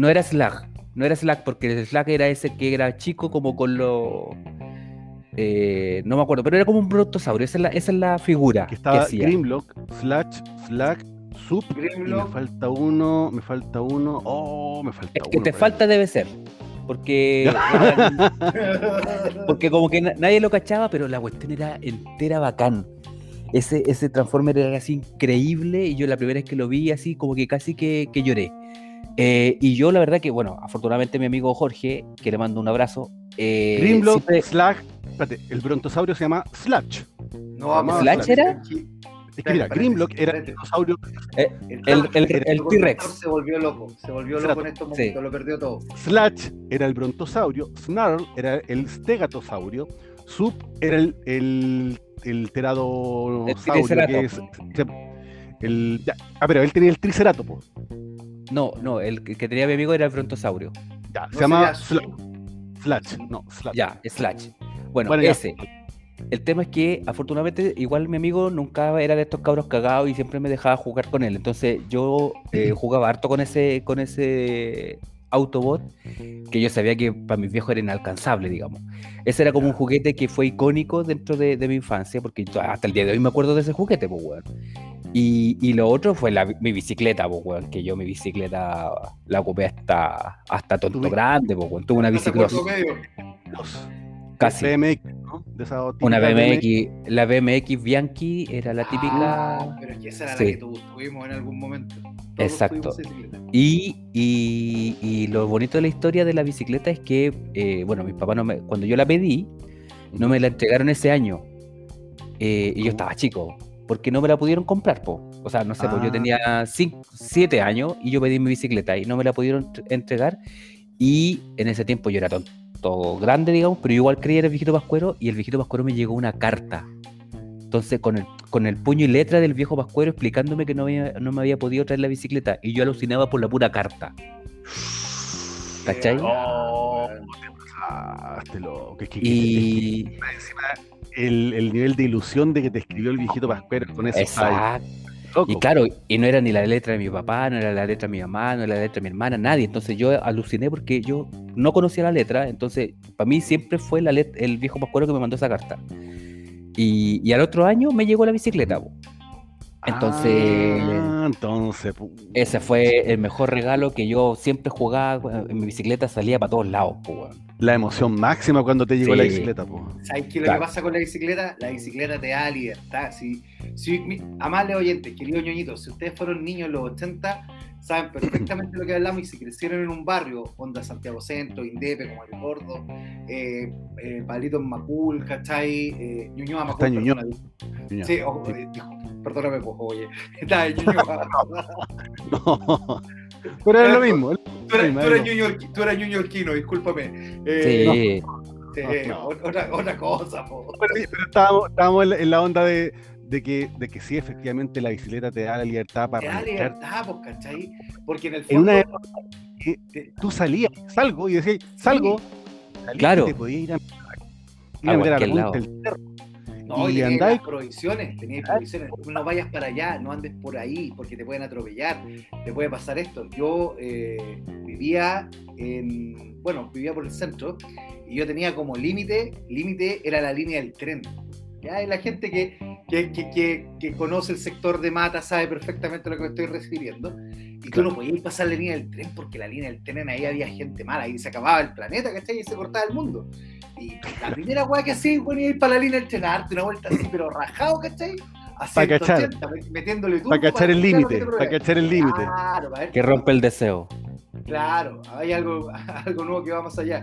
era Slag, no era Slag, porque el Slag era ese que era chico como con los... eh, no me acuerdo, pero era como un brontosaurio, esa es la, esa es la figura que que, estaba hacía. Grimlock, Slash, Slack, Sub. Y me Grimlock. falta uno, me falta uno. Oh, me falta Es uno. que te falta debe ser, porque, porque como que na- nadie lo cachaba, pero la cuestión era entera bacán. Ese, ese Transformer era así increíble y yo la primera vez que lo vi así como que casi que, que lloré. Eh, y yo la verdad que, bueno, afortunadamente mi amigo Jorge, que le mando un abrazo, eh, Grimlock, siempre- Slash. Espérate, el brontosaurio se llama Slash. No, vamos a ¿Slash hablar. era? Es que mira, Espérate, Grimlock era el dinosaurio. el- el- el T-Rex. Se volvió loco. Se volvió loco en estos momentos. Lo perdió todo. Slash era el brontosaurio. Snarl era el stegatosaurio. Sub era el, el, el teradosaurio. que es- el, ya, ah, pero él tenía el triceratopo. No, no, el que tenía mi amigo era el brontosaurio. Ya, No se llama Slash. Slash, no, Slash. Ya, Slash. Bueno, Bueno, ya. ese. El tema es que afortunadamente igual mi amigo nunca era de estos cabros cagados y siempre me dejaba jugar con él. Entonces yo eh, jugaba harto con ese, con ese Autobot que yo sabía que para mis viejos era inalcanzable, digamos. Ese era como un juguete que fue icónico dentro de, de mi infancia, porque hasta el día de hoy me acuerdo de ese juguete, pues, weón. Y, y lo otro fue la, mi bicicleta, pues, weón, que yo mi bicicleta la ocupé hasta, hasta tonto grande, pues, weón. Tuve una bicicleta casi. BMX, ¿no? De esa Una BMX, la BMX Bianchi era la típica. Ah, pero es que esa era Sí. la que tu- tuvimos en algún momento. Todos Exacto. Y, y- y lo bonito de la historia de la bicicleta es que, eh, bueno, mis papás no me, cuando yo la pedí, no me la entregaron ese año. Eh, y yo estaba chico, porque no me la pudieron comprar, po. O sea, no sé, pues yo Ah. tenía 7 años y yo pedí mi bicicleta y no me la pudieron tr- entregar. Y en ese tiempo yo era tonto grande, digamos, pero yo igual creía el viejito Pascuero y el viejito Pascuero me llegó una carta. Entonces, con el, con el puño y letra del viejo Pascuero explicándome que no, había- no me había podido traer la bicicleta y yo alucinaba por la pura carta. ¿Cachai? Oh, Ah, te lo- que- que- que- Y. el, el nivel de ilusión de que te escribió el viejito Pascuero con ese Exacto. Y claro, y no era ni la letra de mi papá, no era la letra de mi mamá, no era la letra de mi hermana, nadie. Entonces yo aluciné porque yo no conocía la letra. Entonces, para mí siempre fue la el viejo Pascuero que me mandó esa carta. Y, y al otro año me llegó la bicicleta. Entonces, Ah, entonces, pu- ese fue el mejor regalo que yo siempre jugaba. En mi bicicleta salía para todos lados. po, la emoción máxima cuando te llegó la bicicleta, pu. ¿Sabes qué es lo Claro. que pasa con la bicicleta? La bicicleta te da libertad. Si, si, mi- amables oyentes, queridos ñoñitos, si ustedes fueron niños en los 80, saben perfectamente lo que hablamos y si crecieron en un barrio, onda Santiago Centro, Indepe, como el Gordo, eh, eh, Pablito en Macul, ¿cachai? Eh, Ñuñoa Macul. Está Ñuñoa. Sí, eh, dijo, perdóname, pues, oye. Está en Ñuñoa. No. Pero es lo mismo. Tú eras, tú eras ñuñorqui- tú eras ñuñorquino, discúlpame. Eh, Sí. sí, no. Otra, otra cosa, po. Pero, pero estábamos, estábamos en, la, en la onda de, de que, de que sí, efectivamente, la bicicleta te da la libertad para Te da libertad, pues, ¿cachai? Porque en el En fondo. una época que tú salías, salgo, y decías, salgo, salías Claro. y te podías ir a, ir A a meter a punta lado. del cerro. No, y andáis- las prohibiciones, tenías prohibiciones. No vayas para allá, no andes por ahí, porque te pueden atropellar, te puede pasar esto. Yo eh, vivía en, bueno, vivía por el centro y yo tenía como límite, límite era la línea del tren. ¿ya? Y la gente que, que, que, que- conoce el sector de Mata sabe perfectamente lo que me estoy refiriendo. Y tú no podías pasar la línea del tren porque la línea del tren ahí había gente mala, ahí se acababa el planeta, ¿cachai? Y se cortaba el mundo. Y la primera weá que hacía, bueno, ir para la línea a darte una vuelta así, pero rajado, ¿cachai? A Pa' cachar. 180, metiéndole Para cachar el límite, para cachar el límite. Claro, para ver Que rompe el deseo. Claro, hay algo, algo nuevo que va más allá.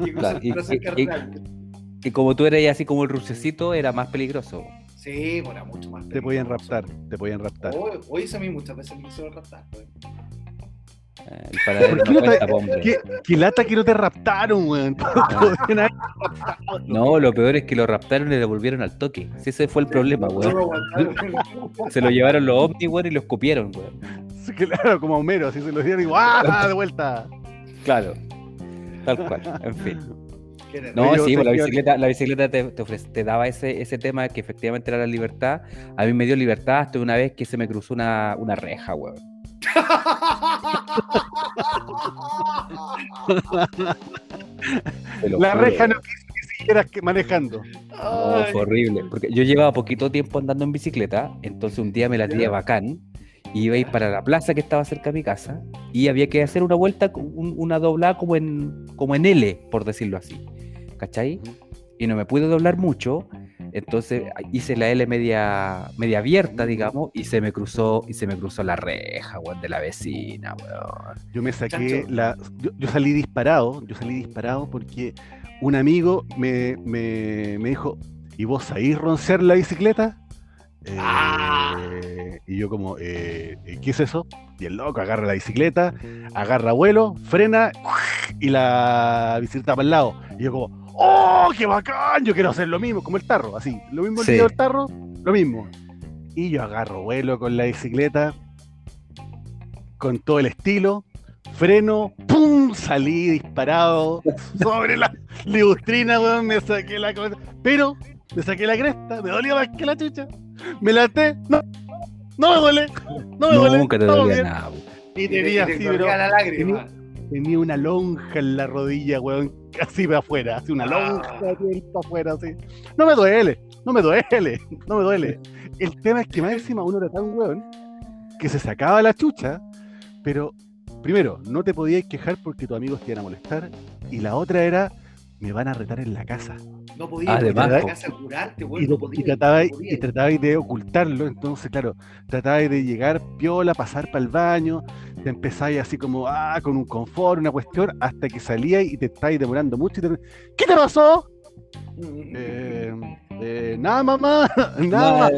Y Claro, y- y- carnal. Y como tú eres así como el rucecito, era más peligroso. Sí, bueno, mucho más. Te podían peligroso. raptar, te podían raptar. Hoy, hoy eso a mí muchas veces me quisieron raptar. pues. El paradero ¿Por qué no no cuenta, te- po, hombre. ¿Qué, qué lata que no te raptaron, weón. Raptado. No, lo peor es que lo raptaron y le devolvieron al toque. Si ese fue el problema, weón. lo. Se lo llevaron los ovnis, weón, y lo escupieron, weón. Claro, como a Homero, así se los dieron y ¡ah! de vuelta. Claro. Tal cual. En fin. No, sí, pues la bicicleta, la bicicleta te, te, ofrece- te daba ese, ese tema que efectivamente era la libertad. A mí me dio libertad hasta una vez que se me cruzó una, una reja, weón. La reja no quiso que siguieras manejando. No, fue horrible. Porque yo llevaba poquito tiempo andando en bicicleta, entonces un día me la tiré bacán y iba a ir para la plaza que estaba cerca de mi casa y había que hacer una vuelta, con un- una doblada como en, como en L, por decirlo así. ¿Cachai? Y no me pude doblar mucho, entonces hice la L media, media abierta, digamos, y se me cruzó, y se me cruzó la reja, weón, de la vecina, weón. Yo me saqué la. Yo, yo salí disparado, yo salí disparado porque un amigo me, me, me dijo, ¿y vos sabés roncear la bicicleta? Eh, Ah. Y yo como, eh, ¿qué es eso? Y el loco agarra la bicicleta, agarra vuelo, frena y la bicicleta para el lado. Y yo como, ¡oh, qué bacán! Yo quiero hacer lo mismo, como el tarro, así. Lo mismo el Sí. del tarro, lo mismo. Y yo agarro vuelo con la bicicleta, con todo el estilo, freno, ¡pum! Salí disparado sobre la liustrina, weón, me saqué la cabeza. Pero me saqué la cresta, me dolía más que la chucha. Me laté, no, no me duele, no me duele. Nunca te dolía nada, weón. Y y te- tenía así, la lágrima. Tenía una lonja en la rodilla, weón, casi para afuera, así una lonja Ah. así para afuera, así. No me duele, no me duele, no me duele. El tema es que más encima uno era tan weón que se sacaba la chucha, pero primero, no te podías quejar porque tus amigos te iban a molestar, y la otra era, me van a retar en la casa. No podía Además, ir a la po. casa a curarte, Y, No y no podía. y tratabais de ocultarlo, entonces, claro, tratabais de llegar piola, pasar para el baño, te empezáis así como, ah, con un confort, una cuestión, hasta que salíais y te estáis demorando mucho. y te- ¿Qué te pasó? Eh, eh, nada, mamá, nada,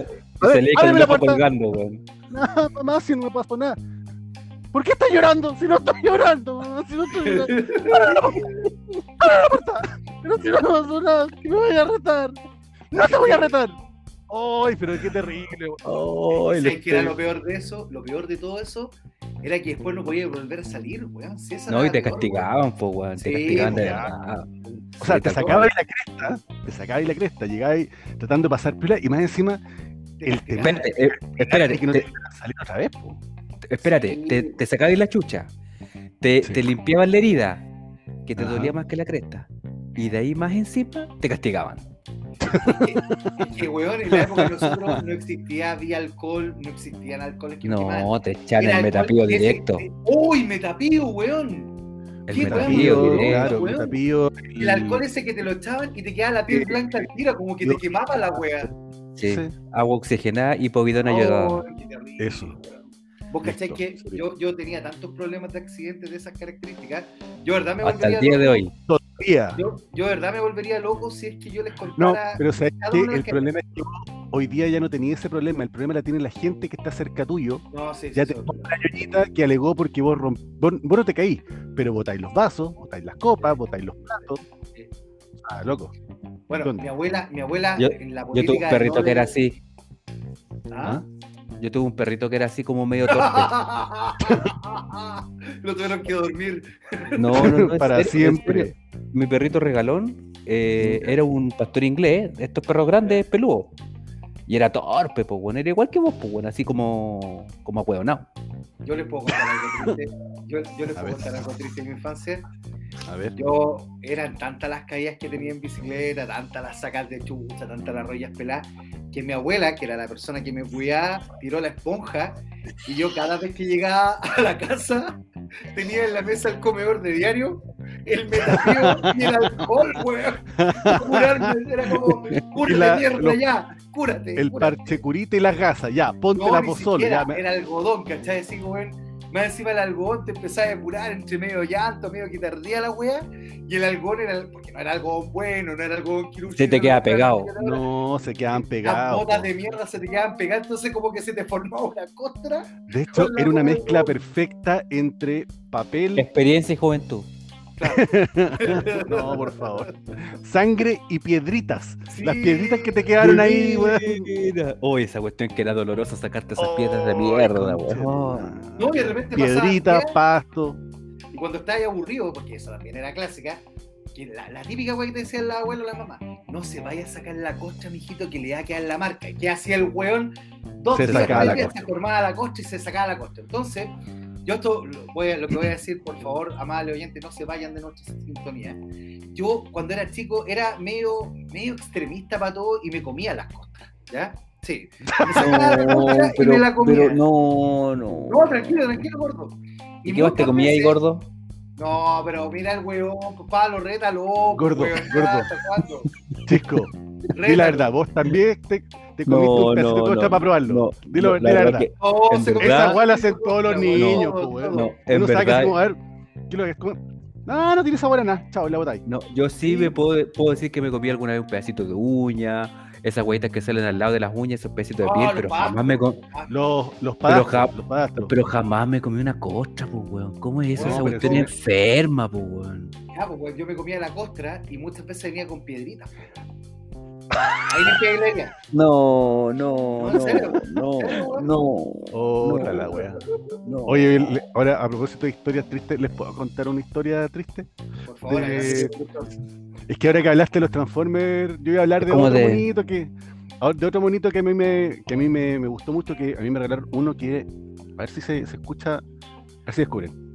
se le la puerta. colgando, weón. Nada, mamá, si no me pasó nada. ¿Por qué estás llorando? Si no estoy llorando, mamá, si no estoy llorando. ¡Ábreme la puerta! ¡Ábreme la puerta! Pero si no me pasó nada, que me vaya a retar. ¡No te voy a retar! ¡Ay, pero qué terrible! weón. Ay, ¿Sabes qué era lo- peor de eso? Lo peor de todo eso era que después no podía volver a salir, weón. Si esa No, y te peor, castigaban, pues, weón. Te Sí, castigaban de verdad. O sea, Sí, te sacabais la cresta, te sacabais la cresta, llegabais tratando de pasar pila y más encima el Te tema- Espérate, eh, espérate, que no te- te salir otra vez, po. Espérate, te, te sacabas la chucha, te, Sí. te limpiaban la herida, que te Ajá. dolía más que la cresta, y de ahí más encima te castigaban. Es que, weón, en la época de nosotros no existía vía alcohol, no existían alcoholes que quemaban. No, te echan el metapío ese- directo. de- ¡Uy, metapío, weón! El ¿Qué, weón? metapío directo. claro, weón. metapío, El alcohol ese que te lo echaban y te quedaba la piel blanca al tiro, como que te quemaba la wea. Sí, Sí. agua oxigenada y povidona ayudada. Oh, terrible, Eso. Vos cacháis que yo, yo tenía tantos problemas de accidentes de esas características. Yo, verdad, me Hasta el volvería día de loco. hoy. Todavía. Yo, yo, verdad, me volvería loco si es que yo les No, contara. pero sabes que de el que- problema es que hoy día ya no tenías ese problema, el problema la tiene la gente que está cerca tuyo. No, sí, Ya sí, te una ñoñita que alegó porque vos, romp... vos, vos no te caí, pero botáis los vasos, botáis las copas, botáis los platos. Ah, loco. Bueno, ¿Dónde? mi abuela, mi abuela Yo- en la Yo política. tuve un de perrito no que era así. ¿Ah? Yo tuve un perrito que era así como medio torpe. Lo tuvieron que dormir. No, no, no. Para serio, siempre. Mi perrito regalón eh, era un pastor inglés, de estos perros grandes, peludos. Y era torpe, pues bueno, era igual que vos, pues bueno, así como, como ahueonado. Yo les puedo contar algo triste. Yo, yo les A puedo ver. contar algo triste de mi infancia. A ver. Yo, eran tantas las caídas que tenía en bicicleta, tantas las sacas de chucha, tantas las rollas peladas, que mi abuela, que era la persona que me cuidaba, tiró la esponja y yo cada vez que llegaba a la casa tenía en la mesa el comedor de diario, el metafío y el alcohol, weón. Curarme, era como, cúrate la- mierda los- ya, cúrate. El cúrate". parche curita y las gasas, ya, ponte No, la pozole. Era algodón, ¿cachai? Así, weón. Más encima el algodón te empezaba a curar entre medio llanto, medio que te ardía la wea. Y el algodón era, porque no era algodón bueno, no era algodón quirúrgico. Se te queda pegado. No, se quedan Las pegados. botas po. de mierda se te quedaban pegadas, entonces como que se te formaba una costra. De hecho, era una mezcla perfecta entre papel, Experiencia y juventud. no, por favor, sangre y piedritas. Las piedritas que te quedaron ahí, weón. Oh, esa cuestión que era dolorosa sacarte esas Oh, piedras de mierda, concha de weón. No, y de repente pasaba Piedritas, pasto. Y cuando estabas aburrido, porque eso también era clásica, que la, la típica wea que te decían la abuela o la mamá, no se vaya a sacar la costra, mijito, que le va a quedar la marca. ¿Y qué hacía el weón? Dos Se días sacaba la se formaba la costra y se sacaba la costra. Entonces, yo esto lo, voy a- lo que voy a decir, por favor, amables oyentes, no se vayan de nuestra sintonía. Yo, cuando era chico, era medio, medio extremista para todo y me comía las costras, ¿ya? Sí. Me sacaba la No, costra y pero, me la comía. pero no, no. No, tranquilo, tranquilo, gordo. ¿Y qué más te muchas comía ahí, gordo? no, pero mira el huevón, papá, lo reta loco. Gordo, weón, gordo. Chico, di la Rétalo. verdad, vos también te, te comiste un pedacito de costra para probarlo. no, Dilo, no, di la verdad. que- No, En verdad- Esa la hacen todos los niños, todo, po, weón. todo. no, en Uno sabe que verdad, es como, a ver, ¿qué lo que es? Como, No, no tiene sabor a nada. Chao, la botáis. no, yo sí me puedo, puedo decir que me comí alguna vez un pedacito de uña, esas huevitas que salen al lado de las uñas, esos pedacitos de No, piel, los pero pastos. jamás me com- Los, los Pero padastros. ja- los padastros. pero jamás me comí una costra, pues weón. ¿Cómo es eso? No, Esa cuestión enferma, pues weón. Ya, pues, weón, yo me comía la costra y muchas veces venía con piedritas. Ahí limpié. No, no, No, no, no, Otra no, la wea. no. Oye, le- ahora a propósito de historias tristes, ¿les puedo contar una historia triste? Por favor, De-. Es que ahora que hablaste de los Transformers, yo iba a hablar de ¿Cómo otro de- monito que. ahora- De otro monito que a mí me, que a mí me, me gustó mucho, que a mí me regalaron uno que. A ver si se, se escucha. A ver si descubren.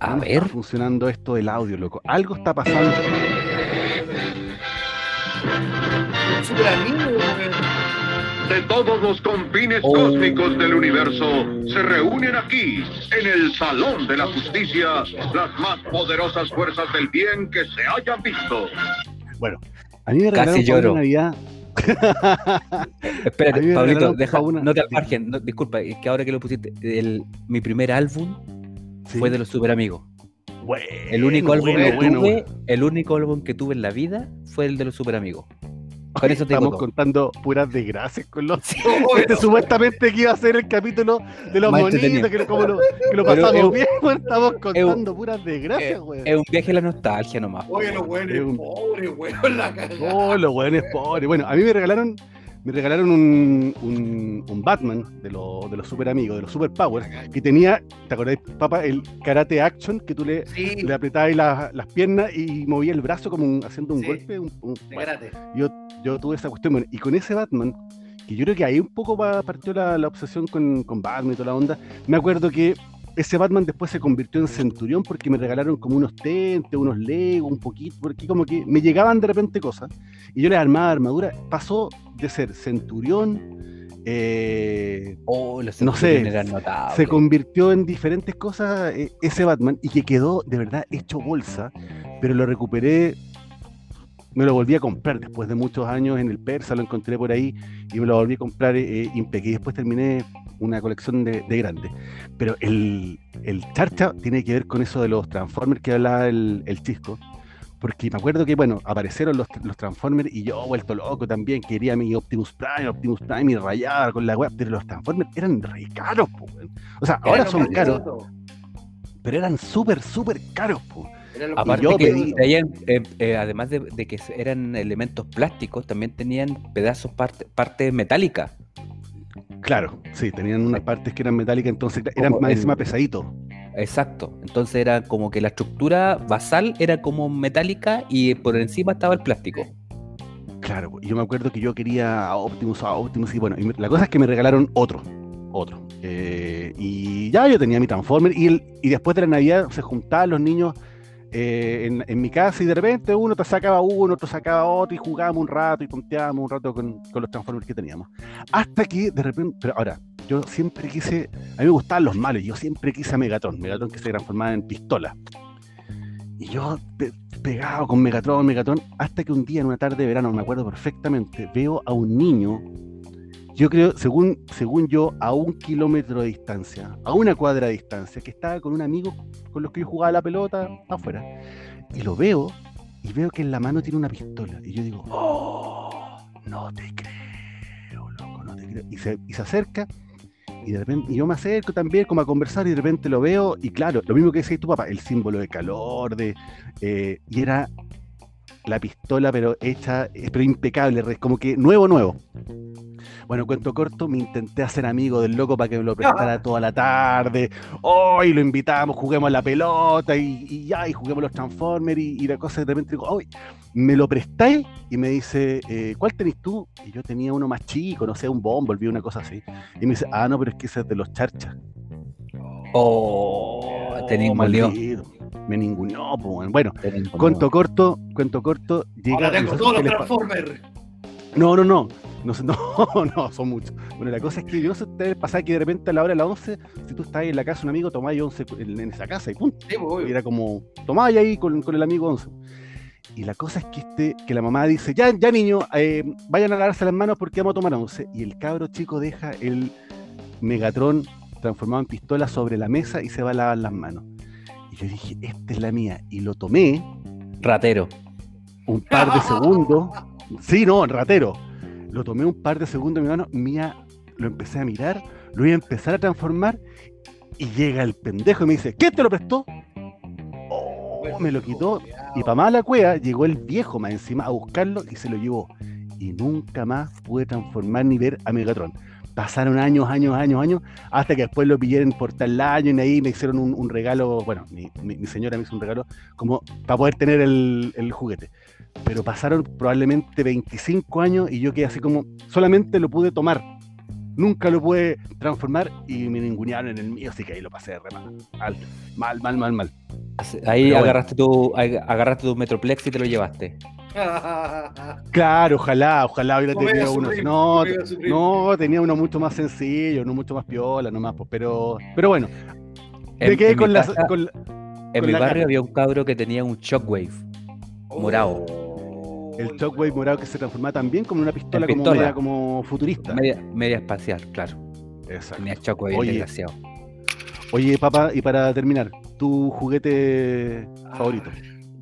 A ¿Cómo ver, Está funcionando esto del audio, loco. Algo está pasando. Súper amigo, weón. de todos los confines Oh. cósmicos del universo se reúnen aquí, en el Salón de la Justicia, las más poderosas fuerzas del bien que se hayan visto. Bueno, a mí me Casi lloro. una Navidad. espérate, Pablito, deja, una- no te al margen, no, disculpa, es que ahora que lo pusiste, el, mi primer álbum Sí. fue de los Super Amigos. Bueno, El único álbum bueno, que bueno. tuve, el único álbum que tuve en la vida fue el de los Super Amigos. Con eso te digo Estamos todo. contando puras desgracias con los. Este supuestamente que iba a ser el capítulo de los Más monitos, que, lo- como lo, que lo Pero pasamos es- bien, estamos contando puras desgracias, weón. Es un viaje a la nostalgia nomás. Oye, los weones pobres, weón, la cagada. Oh, los weones pobres. Bueno, a mí me regalaron, me regalaron un, un, un Batman de, los de los super amigos, de los super powers, que tenía, ¿te acordáis, papá? El karate action, que tú le, Sí, le apretabas las, las piernas y movía el brazo como un- haciendo un Sí. golpe. un- de karate. yo, yo tuve esa cuestión. Bueno, y con ese Batman, que yo creo que ahí un poco pa- partió la, la obsesión con, con Batman y toda la onda, me acuerdo que ese Batman después se convirtió en Centurión porque me regalaron como unos tentes, unos Legos, un poquito, porque como que me llegaban de repente cosas y yo les armaba armadura. Pasó de ser Centurión, eh, Oh, los No sé, eran se convirtió en diferentes cosas eh, ese Batman y que quedó de verdad hecho bolsa, pero lo recuperé, me lo volví a comprar después de muchos años en el Persa, lo encontré por ahí y me lo volví a comprar eh, eh. Y después terminé una colección de, de grandes. Pero el, el charcha tiene que ver con eso de los Transformers que hablaba el, el chisco. Porque me acuerdo que, bueno, aparecieron los, los Transformers y yo, vuelto loco también, quería mi Optimus Prime, Optimus Prime y rayada con la web, pero los Transformers eran re caros, po. O sea, ahora son caros, pero eran súper, súper caros, po. Aparte yo que pedí- traían, eh, eh, además de, de que eran elementos plásticos, también tenían pedazos, parte, parte metálica. Claro, sí, tenían unas partes que eran metálicas, entonces eran Como más el- encima pesaditos. Exacto. Entonces era como que la estructura basal era como metálica y por encima estaba el plástico. Claro, y yo me acuerdo que yo quería a Optimus, a Optimus, y bueno, y la cosa es que me regalaron otro, otro. Eh, y ya yo tenía mi Transformer y, el- y después de la Navidad se juntaban los niños eh, en, en mi casa y de repente uno te sacaba uno, otro sacaba otro y jugábamos un rato y tonteábamos un rato con, los Transformers que teníamos. Hasta que de repente, pero ahora, yo siempre quise, a mí me gustaban los malos, yo siempre quise a Megatron, Megatron que se transformaba en pistola. Y yo pe- pegado con Megatron, Megatron, hasta que un día en una tarde de verano, me acuerdo perfectamente, veo a un niño, yo creo, según, según yo, a un kilómetro de distancia, a una cuadra de distancia, que estaba con un amigo con los que yo jugaba la pelota afuera. Y lo veo, y veo que en la mano tiene una pistola. Y yo digo, oh, no te creo, loco, no te creo. Y se, y se acerca, y de repente, y yo me acerco también como a conversar, y de repente lo veo, y claro, lo mismo que decías tu papá, el símbolo de calor, de, eh, y era la pistola, pero hecha, pero impecable, como que nuevo, nuevo. Bueno, cuento corto, me intenté hacer amigo del loco para que me lo prestara toda la tarde. Hoy lo invitamos, juguemos a la pelota y, y ya, y juguemos los Transformers y, y la cosa de repente digo, hoy me lo prestáis y me dice, eh, ¿cuál tenés tú? Y yo tenía uno más chico, no sé, un bombo, olvidé una cosa así. Y me dice, ah, no, pero es que ese es de los charchas. Oh, Oh, ninguneó. maldito. Me ninguneó, pues, bueno. Ninguneó. cuento corto, cuento corto, llega. Ahora tengo todos los Transformers. No, no, no. No, no, no, son muchos. Bueno, la cosa es que yo no sé ustedes les pasa que de repente a la hora de las 11, si tú estás ahí en la casa de un amigo, tomáis 11 en, en esa casa y punto. Sí, pues, Y era como, tomáis ahí con, con el amigo 11. Y la cosa es que, este, que la mamá dice, ya, ya niño, eh, vayan a lavarse las manos porque vamos a tomar 11. Y el cabro chico deja el Megatron transformado en pistola sobre la mesa y se va a lavar las manos. Y yo dije, esta es la mía. Y lo tomé Ratero. un par de segundos. Sí, no, ratero. Lo tomé un par de segundos en mi mano, mía, lo empecé a mirar, lo iba a empezar a transformar y llega el pendejo y me dice, ¿qué te lo prestó? Oh, me lo quitó. Y para más la cueva llegó el viejo más encima a buscarlo y se lo llevó. Y nunca más pude transformar ni ver a Megatron. Pasaron años, años, años, años, hasta que después lo pillé en Portal año y ahí me hicieron un, regalo, bueno, mi, señora me hizo un regalo como para poder tener el, juguete. Pero pasaron probablemente 25 años y yo quedé así como, solamente lo pude tomar. Nunca lo pude transformar y me ningunearon en el mío, así que ahí lo pasé re mal. Mal, mal, mal, mal. mal. Ahí Pero bueno. agarraste tu, agarraste tu Metroplex y te lo llevaste. Claro, ojalá, ojalá hubiera tenido uno. No, tenía uno mucho más sencillo, no mucho más piola, nomás, pues, pero, pero bueno, En- me quedé en con mi la, casa- con la- En con mi la barrio cara. había un cabro que tenía un Shockwave. Morado. Oh, el Shockwave morado que se transformaba también como una pistola, como, pistola. media como futurista. Media, media espacial, claro. Exacto. Tenía Shockwave, Oye. desgraciado. Oye, papá, y para terminar, tu juguete favorito.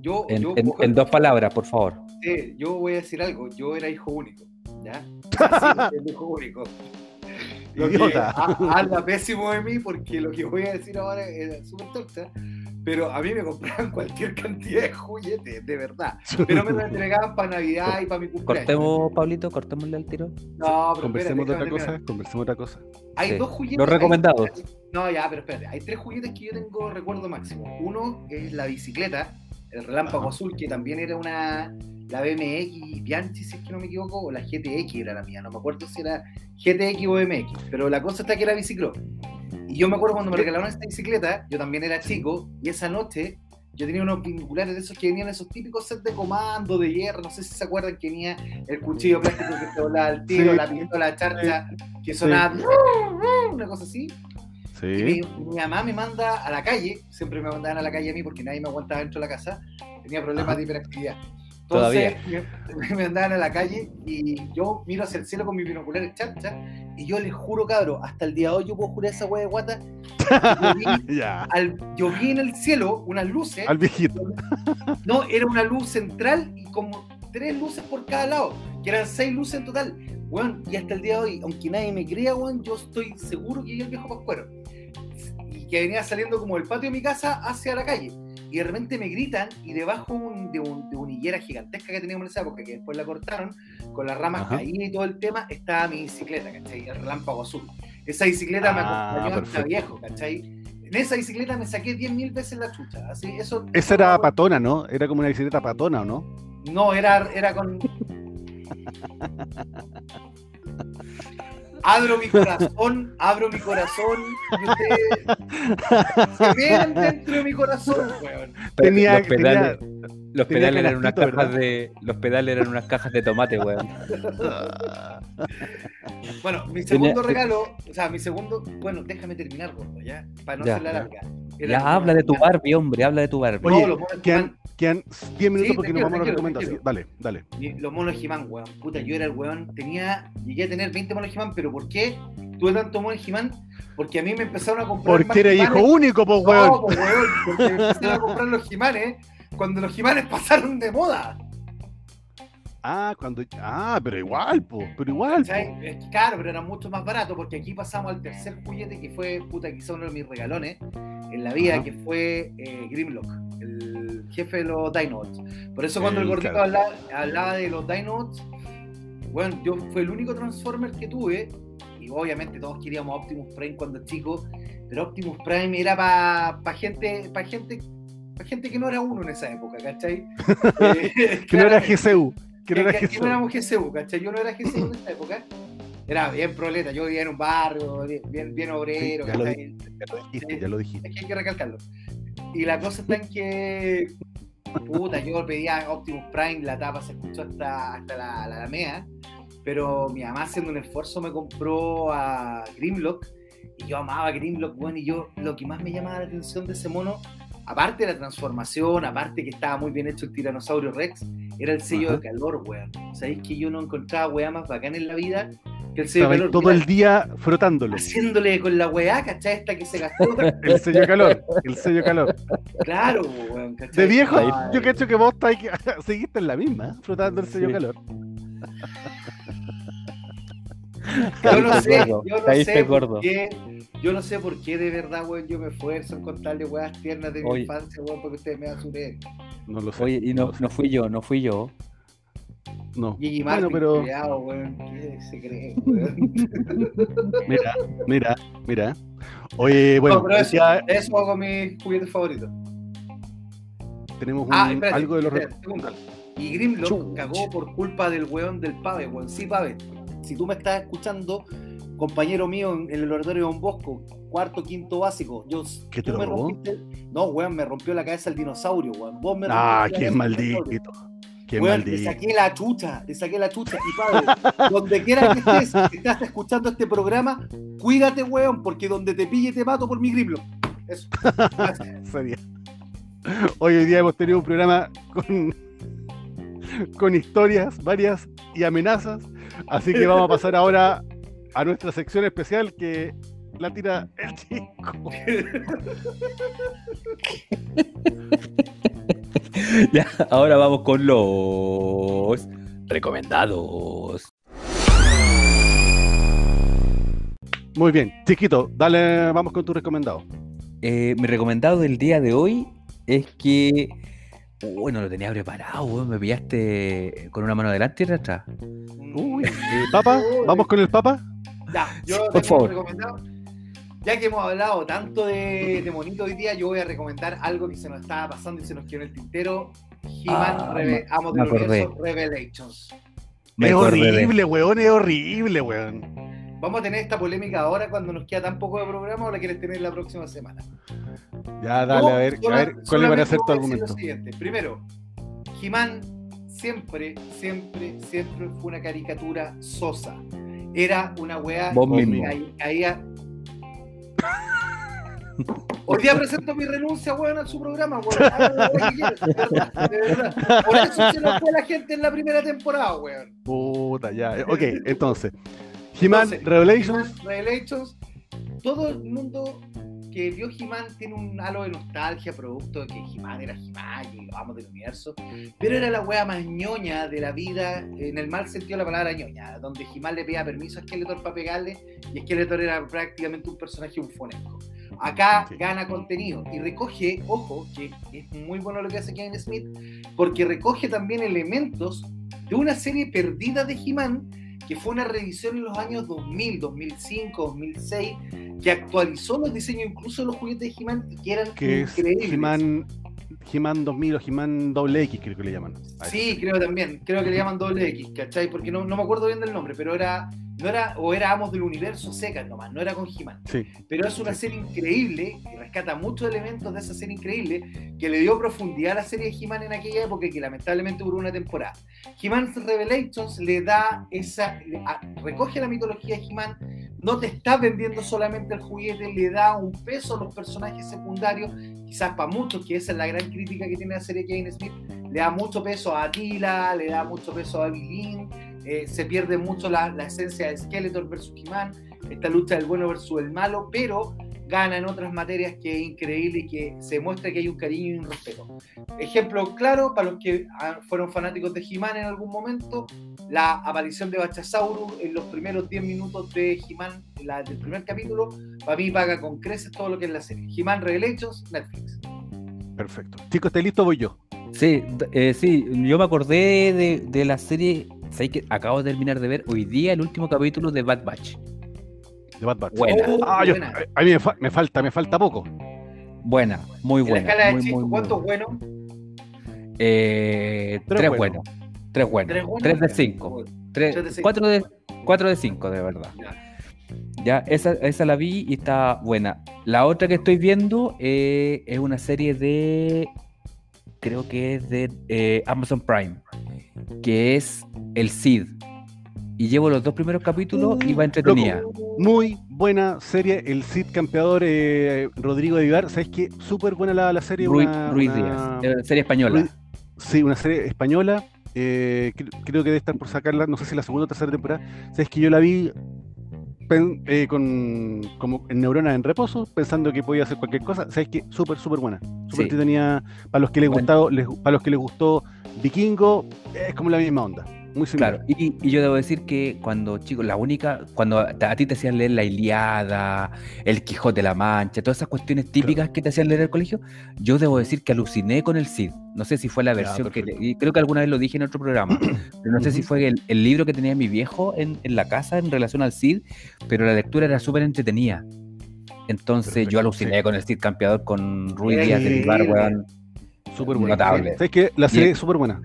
Yo, En, yo, en- en dos palabras, por favor. Sí, yo voy a decir algo. Yo era hijo único. ¿Ya? Sí, era hijo único. Lo que habla pésimo de mí porque lo que voy a decir ahora es súper torta. Pero a mí me compraban cualquier cantidad de juguetes, de verdad. Pero me lo entregaban para Navidad y para mi cumpleaños. Cortemos, Pablito, cortémosle al tiro. No, pero Conversemos de espérate, otra cosa, conversemos de otra cosa. Hay Sí. dos juguetes. Los hay- recomendados. No, ya, pero espérate. Hay tres juguetes que yo tengo recuerdo máximo. Uno es la bicicleta, el Relámpago Ajá. Azul, que también era una. La BMX Bianchi, si es que no me equivoco, o la GTX era la mía. No me acuerdo si era GTX o BMX. Pero la cosa está que era biciclo. Y yo me acuerdo cuando me regalaron esta bicicleta, yo también era chico, y esa noche yo tenía unos vinculares de esos que venían esos típicos sets de comando, de hierro, no sé si se acuerdan que venía el cuchillo plástico que te volaba al tiro, Sí. la pistola charcha que sonaba una cosa así. Y mi, mi mamá me manda a la calle, siempre me mandaban a la calle a mí porque nadie me aguantaba dentro de la casa, tenía problemas Ajá. de hiperactividad. Todavía. Entonces me, me mandaban a la calle y yo miro hacia el cielo con mis binoculares charcha y yo les juro, cabro, hasta el día de hoy yo puedo jurar esa wea de guata. Yo vi, Ya, al- yo vi en el cielo unas luces, al viejito. no, era una luz central y como tres luces por cada lado, que eran seis luces en total. Weón, y hasta el día de hoy, aunque nadie me crea, weón, yo estoy seguro que yo el viejo Pascuero. Que venía saliendo como del patio de mi casa hacia la calle. Y de repente me gritan y debajo un- de, un, de una higuera gigantesca que teníamos en esa época, que después la cortaron, con las ramas Ajá. caídas y todo el tema, estaba mi bicicleta, ¿cachai? El relámpago azul. Esa bicicleta me Ah, acompañó hasta viejo, ¿cachai? En esa bicicleta me saqué 10.000 veces la chucha. Así, eso, Esa era patona, ¿no? Era como una bicicleta patona, ¿o no? no, era, era con. abro mi corazón, abro mi corazón y ustedes se vean dentro de mi corazón, weón. Tenía, tenía- los pedales eran unas cajas ¿verdad? de. Los pedales eran unas cajas de tomate, weón. Bueno, mi Tenía- segundo regalo, o sea, mi segundo, bueno, déjame terminar, gordo, ya, para no Ya, ser la larga. Era Ya habla de tu Barbie, hombre, habla de tu Barbie. Oye, No, los monos quedan, He-Man. quedan 10 minutos Sí, porque nos vamos a así que Dale, dale. Los monos He-Man, weón. Puta, yo era el weón. Tenía, llegué a tener 20 monos He-Man, pero ¿por qué tuve tantos monos He-Man? Porque a mí me empezaron a comprar. más Porque eres hijo único, pues, No, weón. po, weón, porque me empezaron a comprar los He-Manes cuando los He-Manes pasaron de moda. Ah, cuando. Ah, pero igual, pues. Pero igual. po. Es que, Claro, pero era mucho más barato porque aquí pasamos al tercer juguete que fue, puta, quizá uno de mis regalones en la vida, Ajá. que fue eh, Grimlock, el jefe de los Dinobots. Por eso cuando el, El- gordito hablaba, hablaba de los Dinobots, bueno, yo fue el único Transformer que tuve, y obviamente todos queríamos Optimus Prime cuando chicos, pero Optimus Prime era para para gente, pa gente que no era uno en esa época, ¿cachai? Eh, Que no era GCU. Que no era que no GCU. éramos GCU, ¿cachai? Yo no era GCU en esa época. Era bien proleta, yo vivía en un barrio, bien, bien, bien Sí, obrero, ya, lo dijiste, ya lo dijiste, ya lo dijiste. Hay que recalcarlo. Y la cosa está en que, puta, yo pedía Optimus Prime, la tapa se escuchó hasta, hasta la, la Alameda, pero mi mamá haciendo un esfuerzo me compró a Grimlock, y yo amaba a Grimlock, bueno, y yo, lo que más me llamaba la atención de ese mono, aparte de la transformación, aparte que estaba muy bien hecho el tiranosaurio Rex, era el sello Ajá. de calor, weón. Sabéis que yo no encontraba weá más bacán en la vida que el sello Estaba de calor. todo el día frotándolo. Haciéndole con la weá, ¿cachai? Esta que se gastó. El sello calor. El sello calor. Claro, weón, ¿cachai? De viejo, Ay, yo cacho que vos estás ahí- seguiste en la misma, frotando el sello Sí. calor. Yo no Caíste sé, gordo, yo no sé gordo. por qué, yo no sé por qué de verdad, weón, yo me esfuerzo en contarle weas tiernas de mi Oye. infancia, weón, porque ustedes me dan su creer. No lo sé. Oye, y no, no fui yo, no fui yo. no. Gigi Bueno, Martin, pero culiao, weón, ¿qué se cree, weón? mira, mira, mira. Oye, bueno, no, pero eso, ya eso hago mi juguete favorito. tenemos un- Ah, espérate, algo de los... espérate. Y Grimlock Chuch. cagó por culpa del weón del Pave, weón. Sí, Pave. Si tú me estás escuchando, compañero mío en, el oratorio de Don Bosco, cuarto, quinto básico, yo. ¿Qué te lo me robó? rompiste- No, weón, me rompió la cabeza el dinosaurio, weón. Vos me Ah, qué el maldito. Qué Weón, te maldito. saqué la chucha, te saqué la chucha. Y padre, donde quiera que estés, que estás escuchando este programa, cuídate, weón, porque donde te pille te mato por mi Grimlock. Eso. Sería. Hoy, hoy día hemos tenido un programa con, con historias varias y amenazas. Así que vamos a pasar ahora a nuestra sección especial que la tira el chico. Ya, ahora vamos con los recomendados. Muy bien, chiquito, dale, vamos con tu recomendado. Eh, mi recomendado del día de hoy es que. Bueno, lo tenía preparado, weón, Me pillaste con una mano adelante y otra atrás. Uy, Papa, vamos con el Papa. Ya, yo Por tengo favor. recomendado. Ya que hemos hablado tanto de, de monito hoy día, yo voy a recomendar algo que se nos estaba pasando y se nos quedó en el tintero. He-Man Ah, Reve- me- Amos me del acordé. Universo Revelations. Me es acordé horrible, weón, es horrible, weón. ¿Vamos a tener esta polémica ahora cuando nos queda tan poco de programa o la quieres tener la próxima semana? Ya, dale, a ver, a ver, ¿cuál iba a ser tu argumento? Siguiente. Primero, He-Man siempre, siempre, siempre fue una caricatura sosa. Era una weá Vos que caía. Hoy día presento mi renuncia, weón, a su programa, weón. De verdad, de verdad. Por eso se nos fue la gente en la primera temporada, weón. Puta, ya. Ok, entonces. He-Man Revelations. Revelations, todo el mundo que vio He-Man tiene un halo de nostalgia, producto de que He-Man era He-Man y lo amo del universo, pero era la wea más ñoña de la vida, en el mal sentido de la palabra ñoña, donde He-Man le pedía permiso a Skeletor para pegarle y Skeletor era prácticamente un personaje bufonesco. Acá Sí. gana contenido y recoge, ojo, que es muy bueno lo que hace Kevin Smith, porque recoge también elementos de una serie perdida de He-Man que fue una revisión en los años 2000, 2005, 2006, que actualizó los diseños incluso de los juguetes de He-Man y que eran que increíbles. He-Man He-Man 2000 o He-Man doble X, creo que le llaman. Sí, creo también. Creo que le llaman doble X, ¿cachai? Porque no, no me acuerdo bien del nombre, pero era no era, o era Amos del Universo secas nomás, no era con He-Man. Sí. Pero es una serie increíble y rescata muchos elementos de esa serie increíble que le dio profundidad a la serie de He-Man en aquella época que lamentablemente duró una temporada. He-Man Revelations le da esa, le- a- recoge la mitología de He-Man, no te está vendiendo solamente el juguete, le da un peso a los personajes secundarios, quizás para muchos, que esa es la gran crítica que tiene la serie Kane Smith, le da mucho peso a Attila, le da mucho peso a Billy eh, se pierde mucho la, la esencia de Skeletor versus He-Man, esta lucha del bueno versus el malo, pero gana en otras materias que es increíble y que se muestra que hay un cariño y un respeto. Ejemplo claro, para los que ah, fueron fanáticos de He-Man en algún momento, la aparición de Bachasaurus en los primeros 10 minutos de He-Man, la del primer capítulo, para mí paga con creces todo lo que es la serie. He-Man Revelations, Netflix. Perfecto. Chicos, ¿estáis listos? Voy yo. Sí, eh, sí, yo me acordé de, de la serie, ¿sabes que Acabo de terminar de ver hoy día el último capítulo de Bad Batch. De Bad Batch. Buena, Oh, Ah, yo- buena. a mí me, fa- me falta, me falta poco. buena, muy En la buena. escala de muy, Chico, muy, muy ¿cuánto es buena. bueno? Eh, Tres tres, buenos. buenos. Tres buenos. ¿Tres buenos? Tres de cinco. Tres- Tres de cinco. cuatro, de, cuatro de cinco, de verdad. Ya. Ya, esa, esa la vi y está buena. La otra que estoy viendo eh, es una serie de. Creo que es de eh, Amazon Prime. Que es El Cid. Y llevo los dos primeros capítulos y va entretenida. Muy buena serie, el Cid campeador eh, Rodrigo de Vivar. ¿Sabes qué? Súper buena la, la serie. Ruiz, una- Ruiz una- Díaz. serie española. Ruiz- Sí, una serie española. eh, cre- creo que debe estar por sacarla, no sé si la segunda o tercera temporada. Sabes que yo la vi pen- eh, con como en neuronas en reposo, pensando que podía hacer cualquier cosa. Sabes que súper, súper buena. Súper Sí. entretenida. Para los que les Bueno. les- para los que les gustó Vikingo, es como la misma onda. Muy similar. Claro, y, y yo debo decir que cuando, chicos, la única, cuando a, a ti te hacían leer la Iliada, el Quijote de la Mancha, todas esas cuestiones típicas que te hacían leer en el colegio, yo debo decir que aluciné con el Cid. No sé si fue la versión que, y creo que alguna vez lo dije en otro programa, pero no sé si fue el, el libro que tenía mi viejo en, en la casa en relación al Cid, pero la lectura era súper entretenida. Entonces Perfecto, yo aluciné sí. con el Cid campeador, con Ruiz Era Díaz de Vivar, increíble. weón. Súper buena. Notable. ¿Sabes que La serie Y- es súper buena.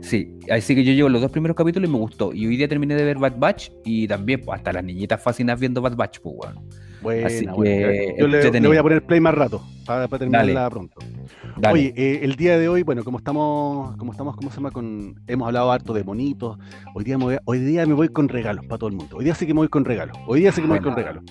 Sí, así que yo llevo los dos primeros capítulos y me gustó. Y hoy día terminé de ver Bad Batch y también, pues, hasta las niñitas fascinas viendo Bad Batch, pues. Buena, Así buena. que, Yo le, voy a poner play más rato para, terminarla pronto. Dale. Oye, eh, el día de hoy, bueno, como estamos, como estamos, ¿cómo se llama? Con, hemos hablado harto de bonitos. Hoy día, me voy, hoy día me voy con regalos para todo el mundo. Hoy día sí que me voy con regalos. Hoy día sí que me voy Bueno. con regalos.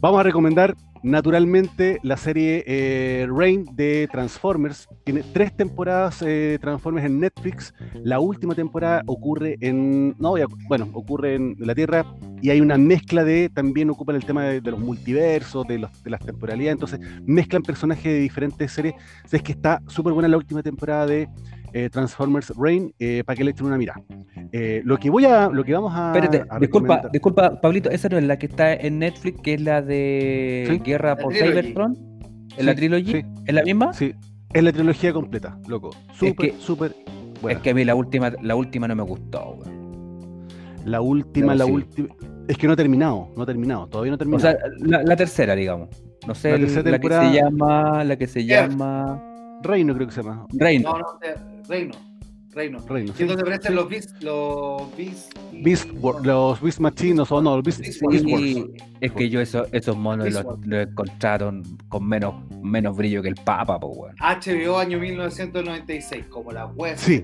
Vamos a recomendar naturalmente la serie eh, Rain de Transformers. Tiene tres temporadas eh, Transformers en Netflix. La última temporada ocurre en, no, bueno, ocurre en la Tierra y hay una mezcla de, también ocupan el tema de, los multiversos, de las temporalidades. Entonces mezclan personajes de diferentes series. Es que está súper buena la última temporada de eh, Transformers Rain eh, para que le echen una mirada. Eh, lo que voy a, lo que vamos a, Espérate, a disculpa, disculpa, Pablito, esa no es la que está en Netflix, que es la de Sí. Guerra La por. Cybertron. ¿Es la trilogía? sí. ¿Es la misma? Sí, es la trilogía completa, loco. Súper, que- súper buena. Es que a mí la última, la última no me gustó, weón. la última, No, la sí. última. Es que no ha terminado, no ha terminado, todavía no ha O terminado. sea, la, la tercera, digamos. No sé, La la que se llama, la que se Earth. llama Reino creo que se llama. Reino. No, no, eh, Reino. Reino. Reino. Y sí. entonces aparecen Sí. los Beast, los Beast, Beast los Beast Machines o no, los Beast, Beast es que yo eso- esos monos los, encontraron con menos, menos brillo que el Papa, pues, weón. HBO año 1996, como la web. Sí.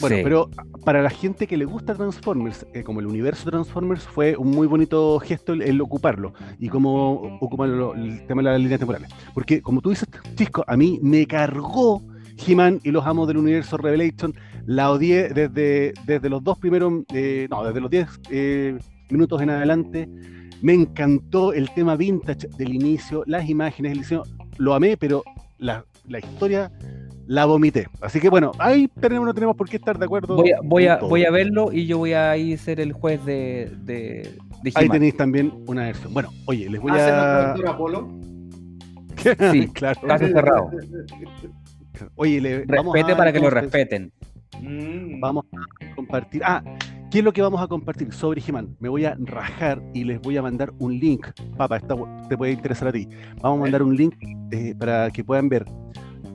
Bueno, Sí. pero para la gente que le gusta Transformers, eh, como el universo de Transformers, fue un muy bonito gesto el, el ocuparlo y cómo ocupan lo- el tema de las líneas temporales. Porque, como tú dices, Chisco, a mí me cargó He-Man y los amos del universo Revelation. La odié desde, desde los dos primeros, eh, no, desde los 10 eh, minutos en adelante. Me encantó el tema vintage del inicio, las imágenes, el diseño. Lo amé, pero la, la historia la vomité. Así que bueno, ahí tenemos, no tenemos por qué estar de acuerdo. Voy a, voy, a, voy a verlo y yo voy a ir a ser el juez de, de, de Ahí tenéis también una versión. Bueno, oye, les voy ¿Hace nuestro a. doctor Apolo? Sí, claro. Caso cerrado. Oye, le, vamos Respete a, para que lo respeten. Mm. Vamos a compartir. Ah, ¿qué es lo que vamos a compartir sobre He-Man? Me voy a rajar y les voy a mandar un link. Papá, esta te puede interesar a ti. Vamos a mandar un link eh, para que puedan ver.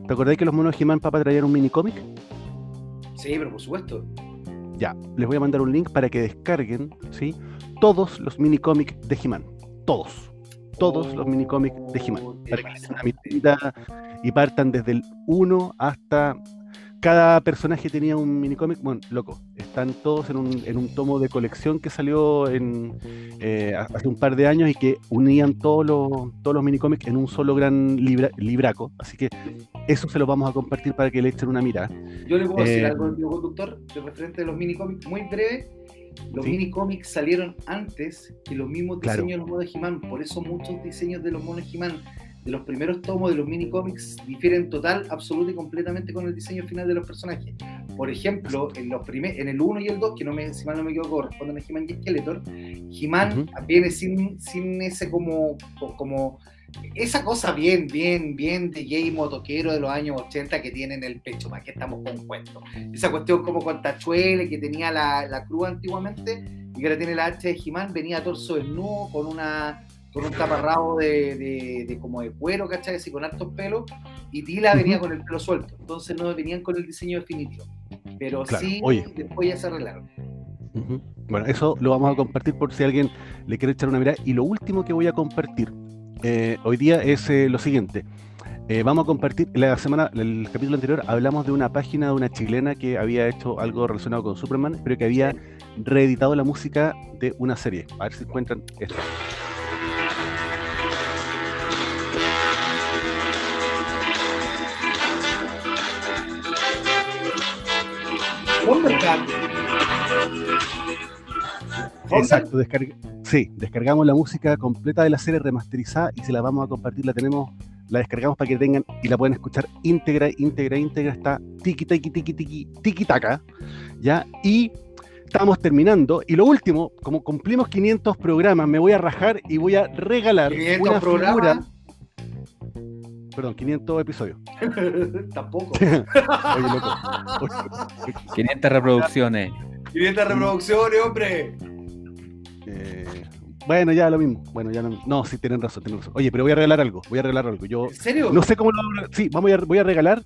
¿Te acordáis que los monos He-Man, papá, traían un mini cómic? Sí, pero por supuesto. Ya, les voy a mandar un link para que descarguen, ¿sí? todos los minicómics de He-Man. Todos. Todos los minicómics de He-Man. Para que una miradita y partan desde el 1 hasta. Cada personaje tenía un minicómic. Bueno, loco. Están todos en un, en un tomo de colección que salió en, eh, hace un par de años y que unían todos los, todos los minicómics en un solo gran libra- libraco. Así que eso se lo vamos a compartir para que le echen una mirada. Yo le puedo decir Eh, algo al conductor de referente de los minicómics, muy breve. Los Sí. minicómics salieron antes que los mismos Claro. diseños de los monos de He-Man. Por eso muchos diseños de los monos de He-Man, de los primeros tomos de los minicómics, difieren total, absoluta y completamente con el diseño final de los personajes. Por ejemplo, en, los primer, en el 1 y el 2, que no me, si mal no me equivoco, corresponden a He-Man y Skeletor, He-Man Ujú. viene sin, sin ese como, como esa cosa bien, bien, bien de Jay motoquero de los años 80 que tiene en el pecho, ¿para qué estamos con cuentos? Esa cuestión como con Tachuele que tenía la, la cruz antiguamente y que ahora tiene la H de He-Man, venía torso desnudo con una con un taparrabo de, de, de como de cuero, ¿cachai? Así con hartos pelos, y Tila venía con el pelo suelto, entonces no venían con el diseño definitivo. Pero Claro, sí, oye. después ya se arreglaron. Bueno, eso lo vamos a compartir por si alguien le quiere echar una mirada. Y lo último que voy a compartir eh, hoy día es eh, lo siguiente. Eh, vamos a compartir, la semana, el capítulo anterior hablamos de una página de una chilena que había hecho algo relacionado con Superman, pero que había reeditado la música de una serie. A ver si encuentran esto. Thundercat. Exacto, descarga- sí, descargamos la música completa de la serie remasterizada y se la vamos a compartir, la tenemos, la descargamos para que tengan y la pueden escuchar íntegra, íntegra, íntegra, está tiki tiki tiki tiki tiki taka, ya, y estamos terminando, y lo último, como cumplimos 500 programas, me voy a rajar y voy a regalar 500 una programas. figura, perdón, 500 episodios, Tampoco. oye loco, oye, 500 reproducciones. 500 reproducciones, hombre. eh, bueno, ya lo mismo, bueno, ya no, no, sí, tienen razón, tienen razón, oye, pero voy a regalar algo, voy a regalar algo, yo ¿En serio? No sé cómo lo. Sí, vamos a, voy a regalar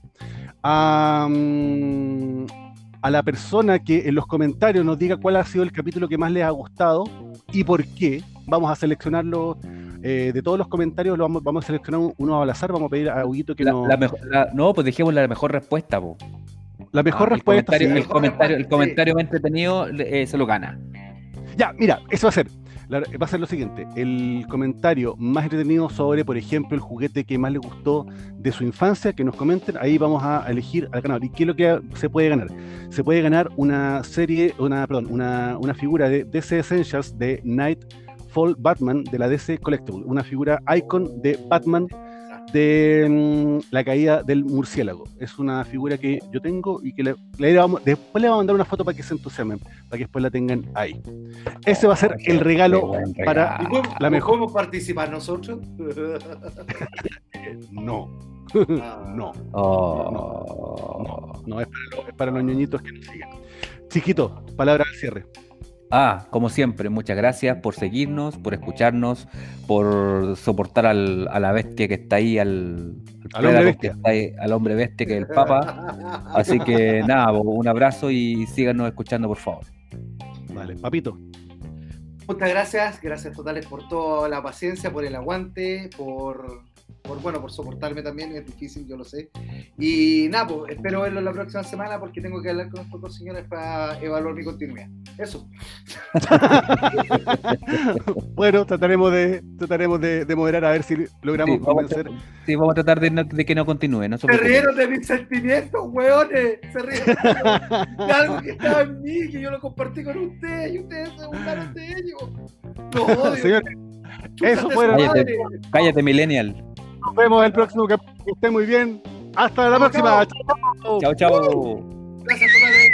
a, mm, a la persona que en los comentarios nos diga cuál ha sido el capítulo que más les ha gustado y por qué. Vamos a seleccionarlo eh, de todos los comentarios, lo vamos, vamos a seleccionar un- uno al azar. Vamos a pedir a Huguito que La- nos. la mejor- la- no, pues dejemos la mejor respuesta, po. la mejor Ah, el respuesta. comentario, sí. el comentario, el comentario entretenido eh, se lo gana. Ya, mira, eso va a ser. la- va a ser lo siguiente: el comentario más entretenido sobre, por ejemplo, el juguete que más les gustó de su infancia, que nos comenten. Ahí vamos a elegir al ganador. ¿Y qué es lo que se puede ganar? Se puede ganar una serie, una, perdón, una, una figura de DC Essentials de Nightfall Batman de la DC Collectible. Una figura icon de Batman de mm, la caída del murciélago. Es una figura que yo tengo y que le, le vamos- después le vamos a mandar una foto para que se entusiasmen, para que después la tengan ahí. Ese va a ser el regalo para- ¿Y regalo. podemos, La mejor. ¿Podemos participar nosotros? No, Ah. no, Oh. no, no es para, los, es para los ñoñitos que nos siguen. Chiquito, palabra al cierre. Ah, como siempre, muchas gracias por seguirnos, por escucharnos, por soportar al, a la bestia que está ahí, al, Al hombre bestia. que está ahí, al hombre bestia que es el Papa. Así que nada, un abrazo y síganos escuchando, por favor. Vale, papito. Muchas gracias, gracias totales por toda la paciencia, por el aguante, por, por bueno, por soportarme también, es difícil, yo lo sé. Y nada, pues, espero verlo la próxima semana porque tengo que hablar con estos dos señores para evaluar mi continuidad. Eso. Bueno, trataremos de trataremos de, de moderar a ver si logramos Sí, vamos, a, convencer. sí, vamos a tratar de, no- de que no continúe. No se rieron de mis sentimientos, weones. Se rieron de algo que estaba en mí, que yo lo compartí con ustedes y ustedes se burlaron de ello. No, odio. Señores, eso fueron- madre. Cállate, Millennial. Nos vemos el próximo capítulo. Que estén muy bien. Hasta la próxima. chao. Chao. Gracias totales.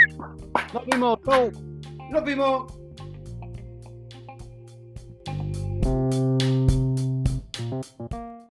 Nos vemos. Chao. Nos vimos.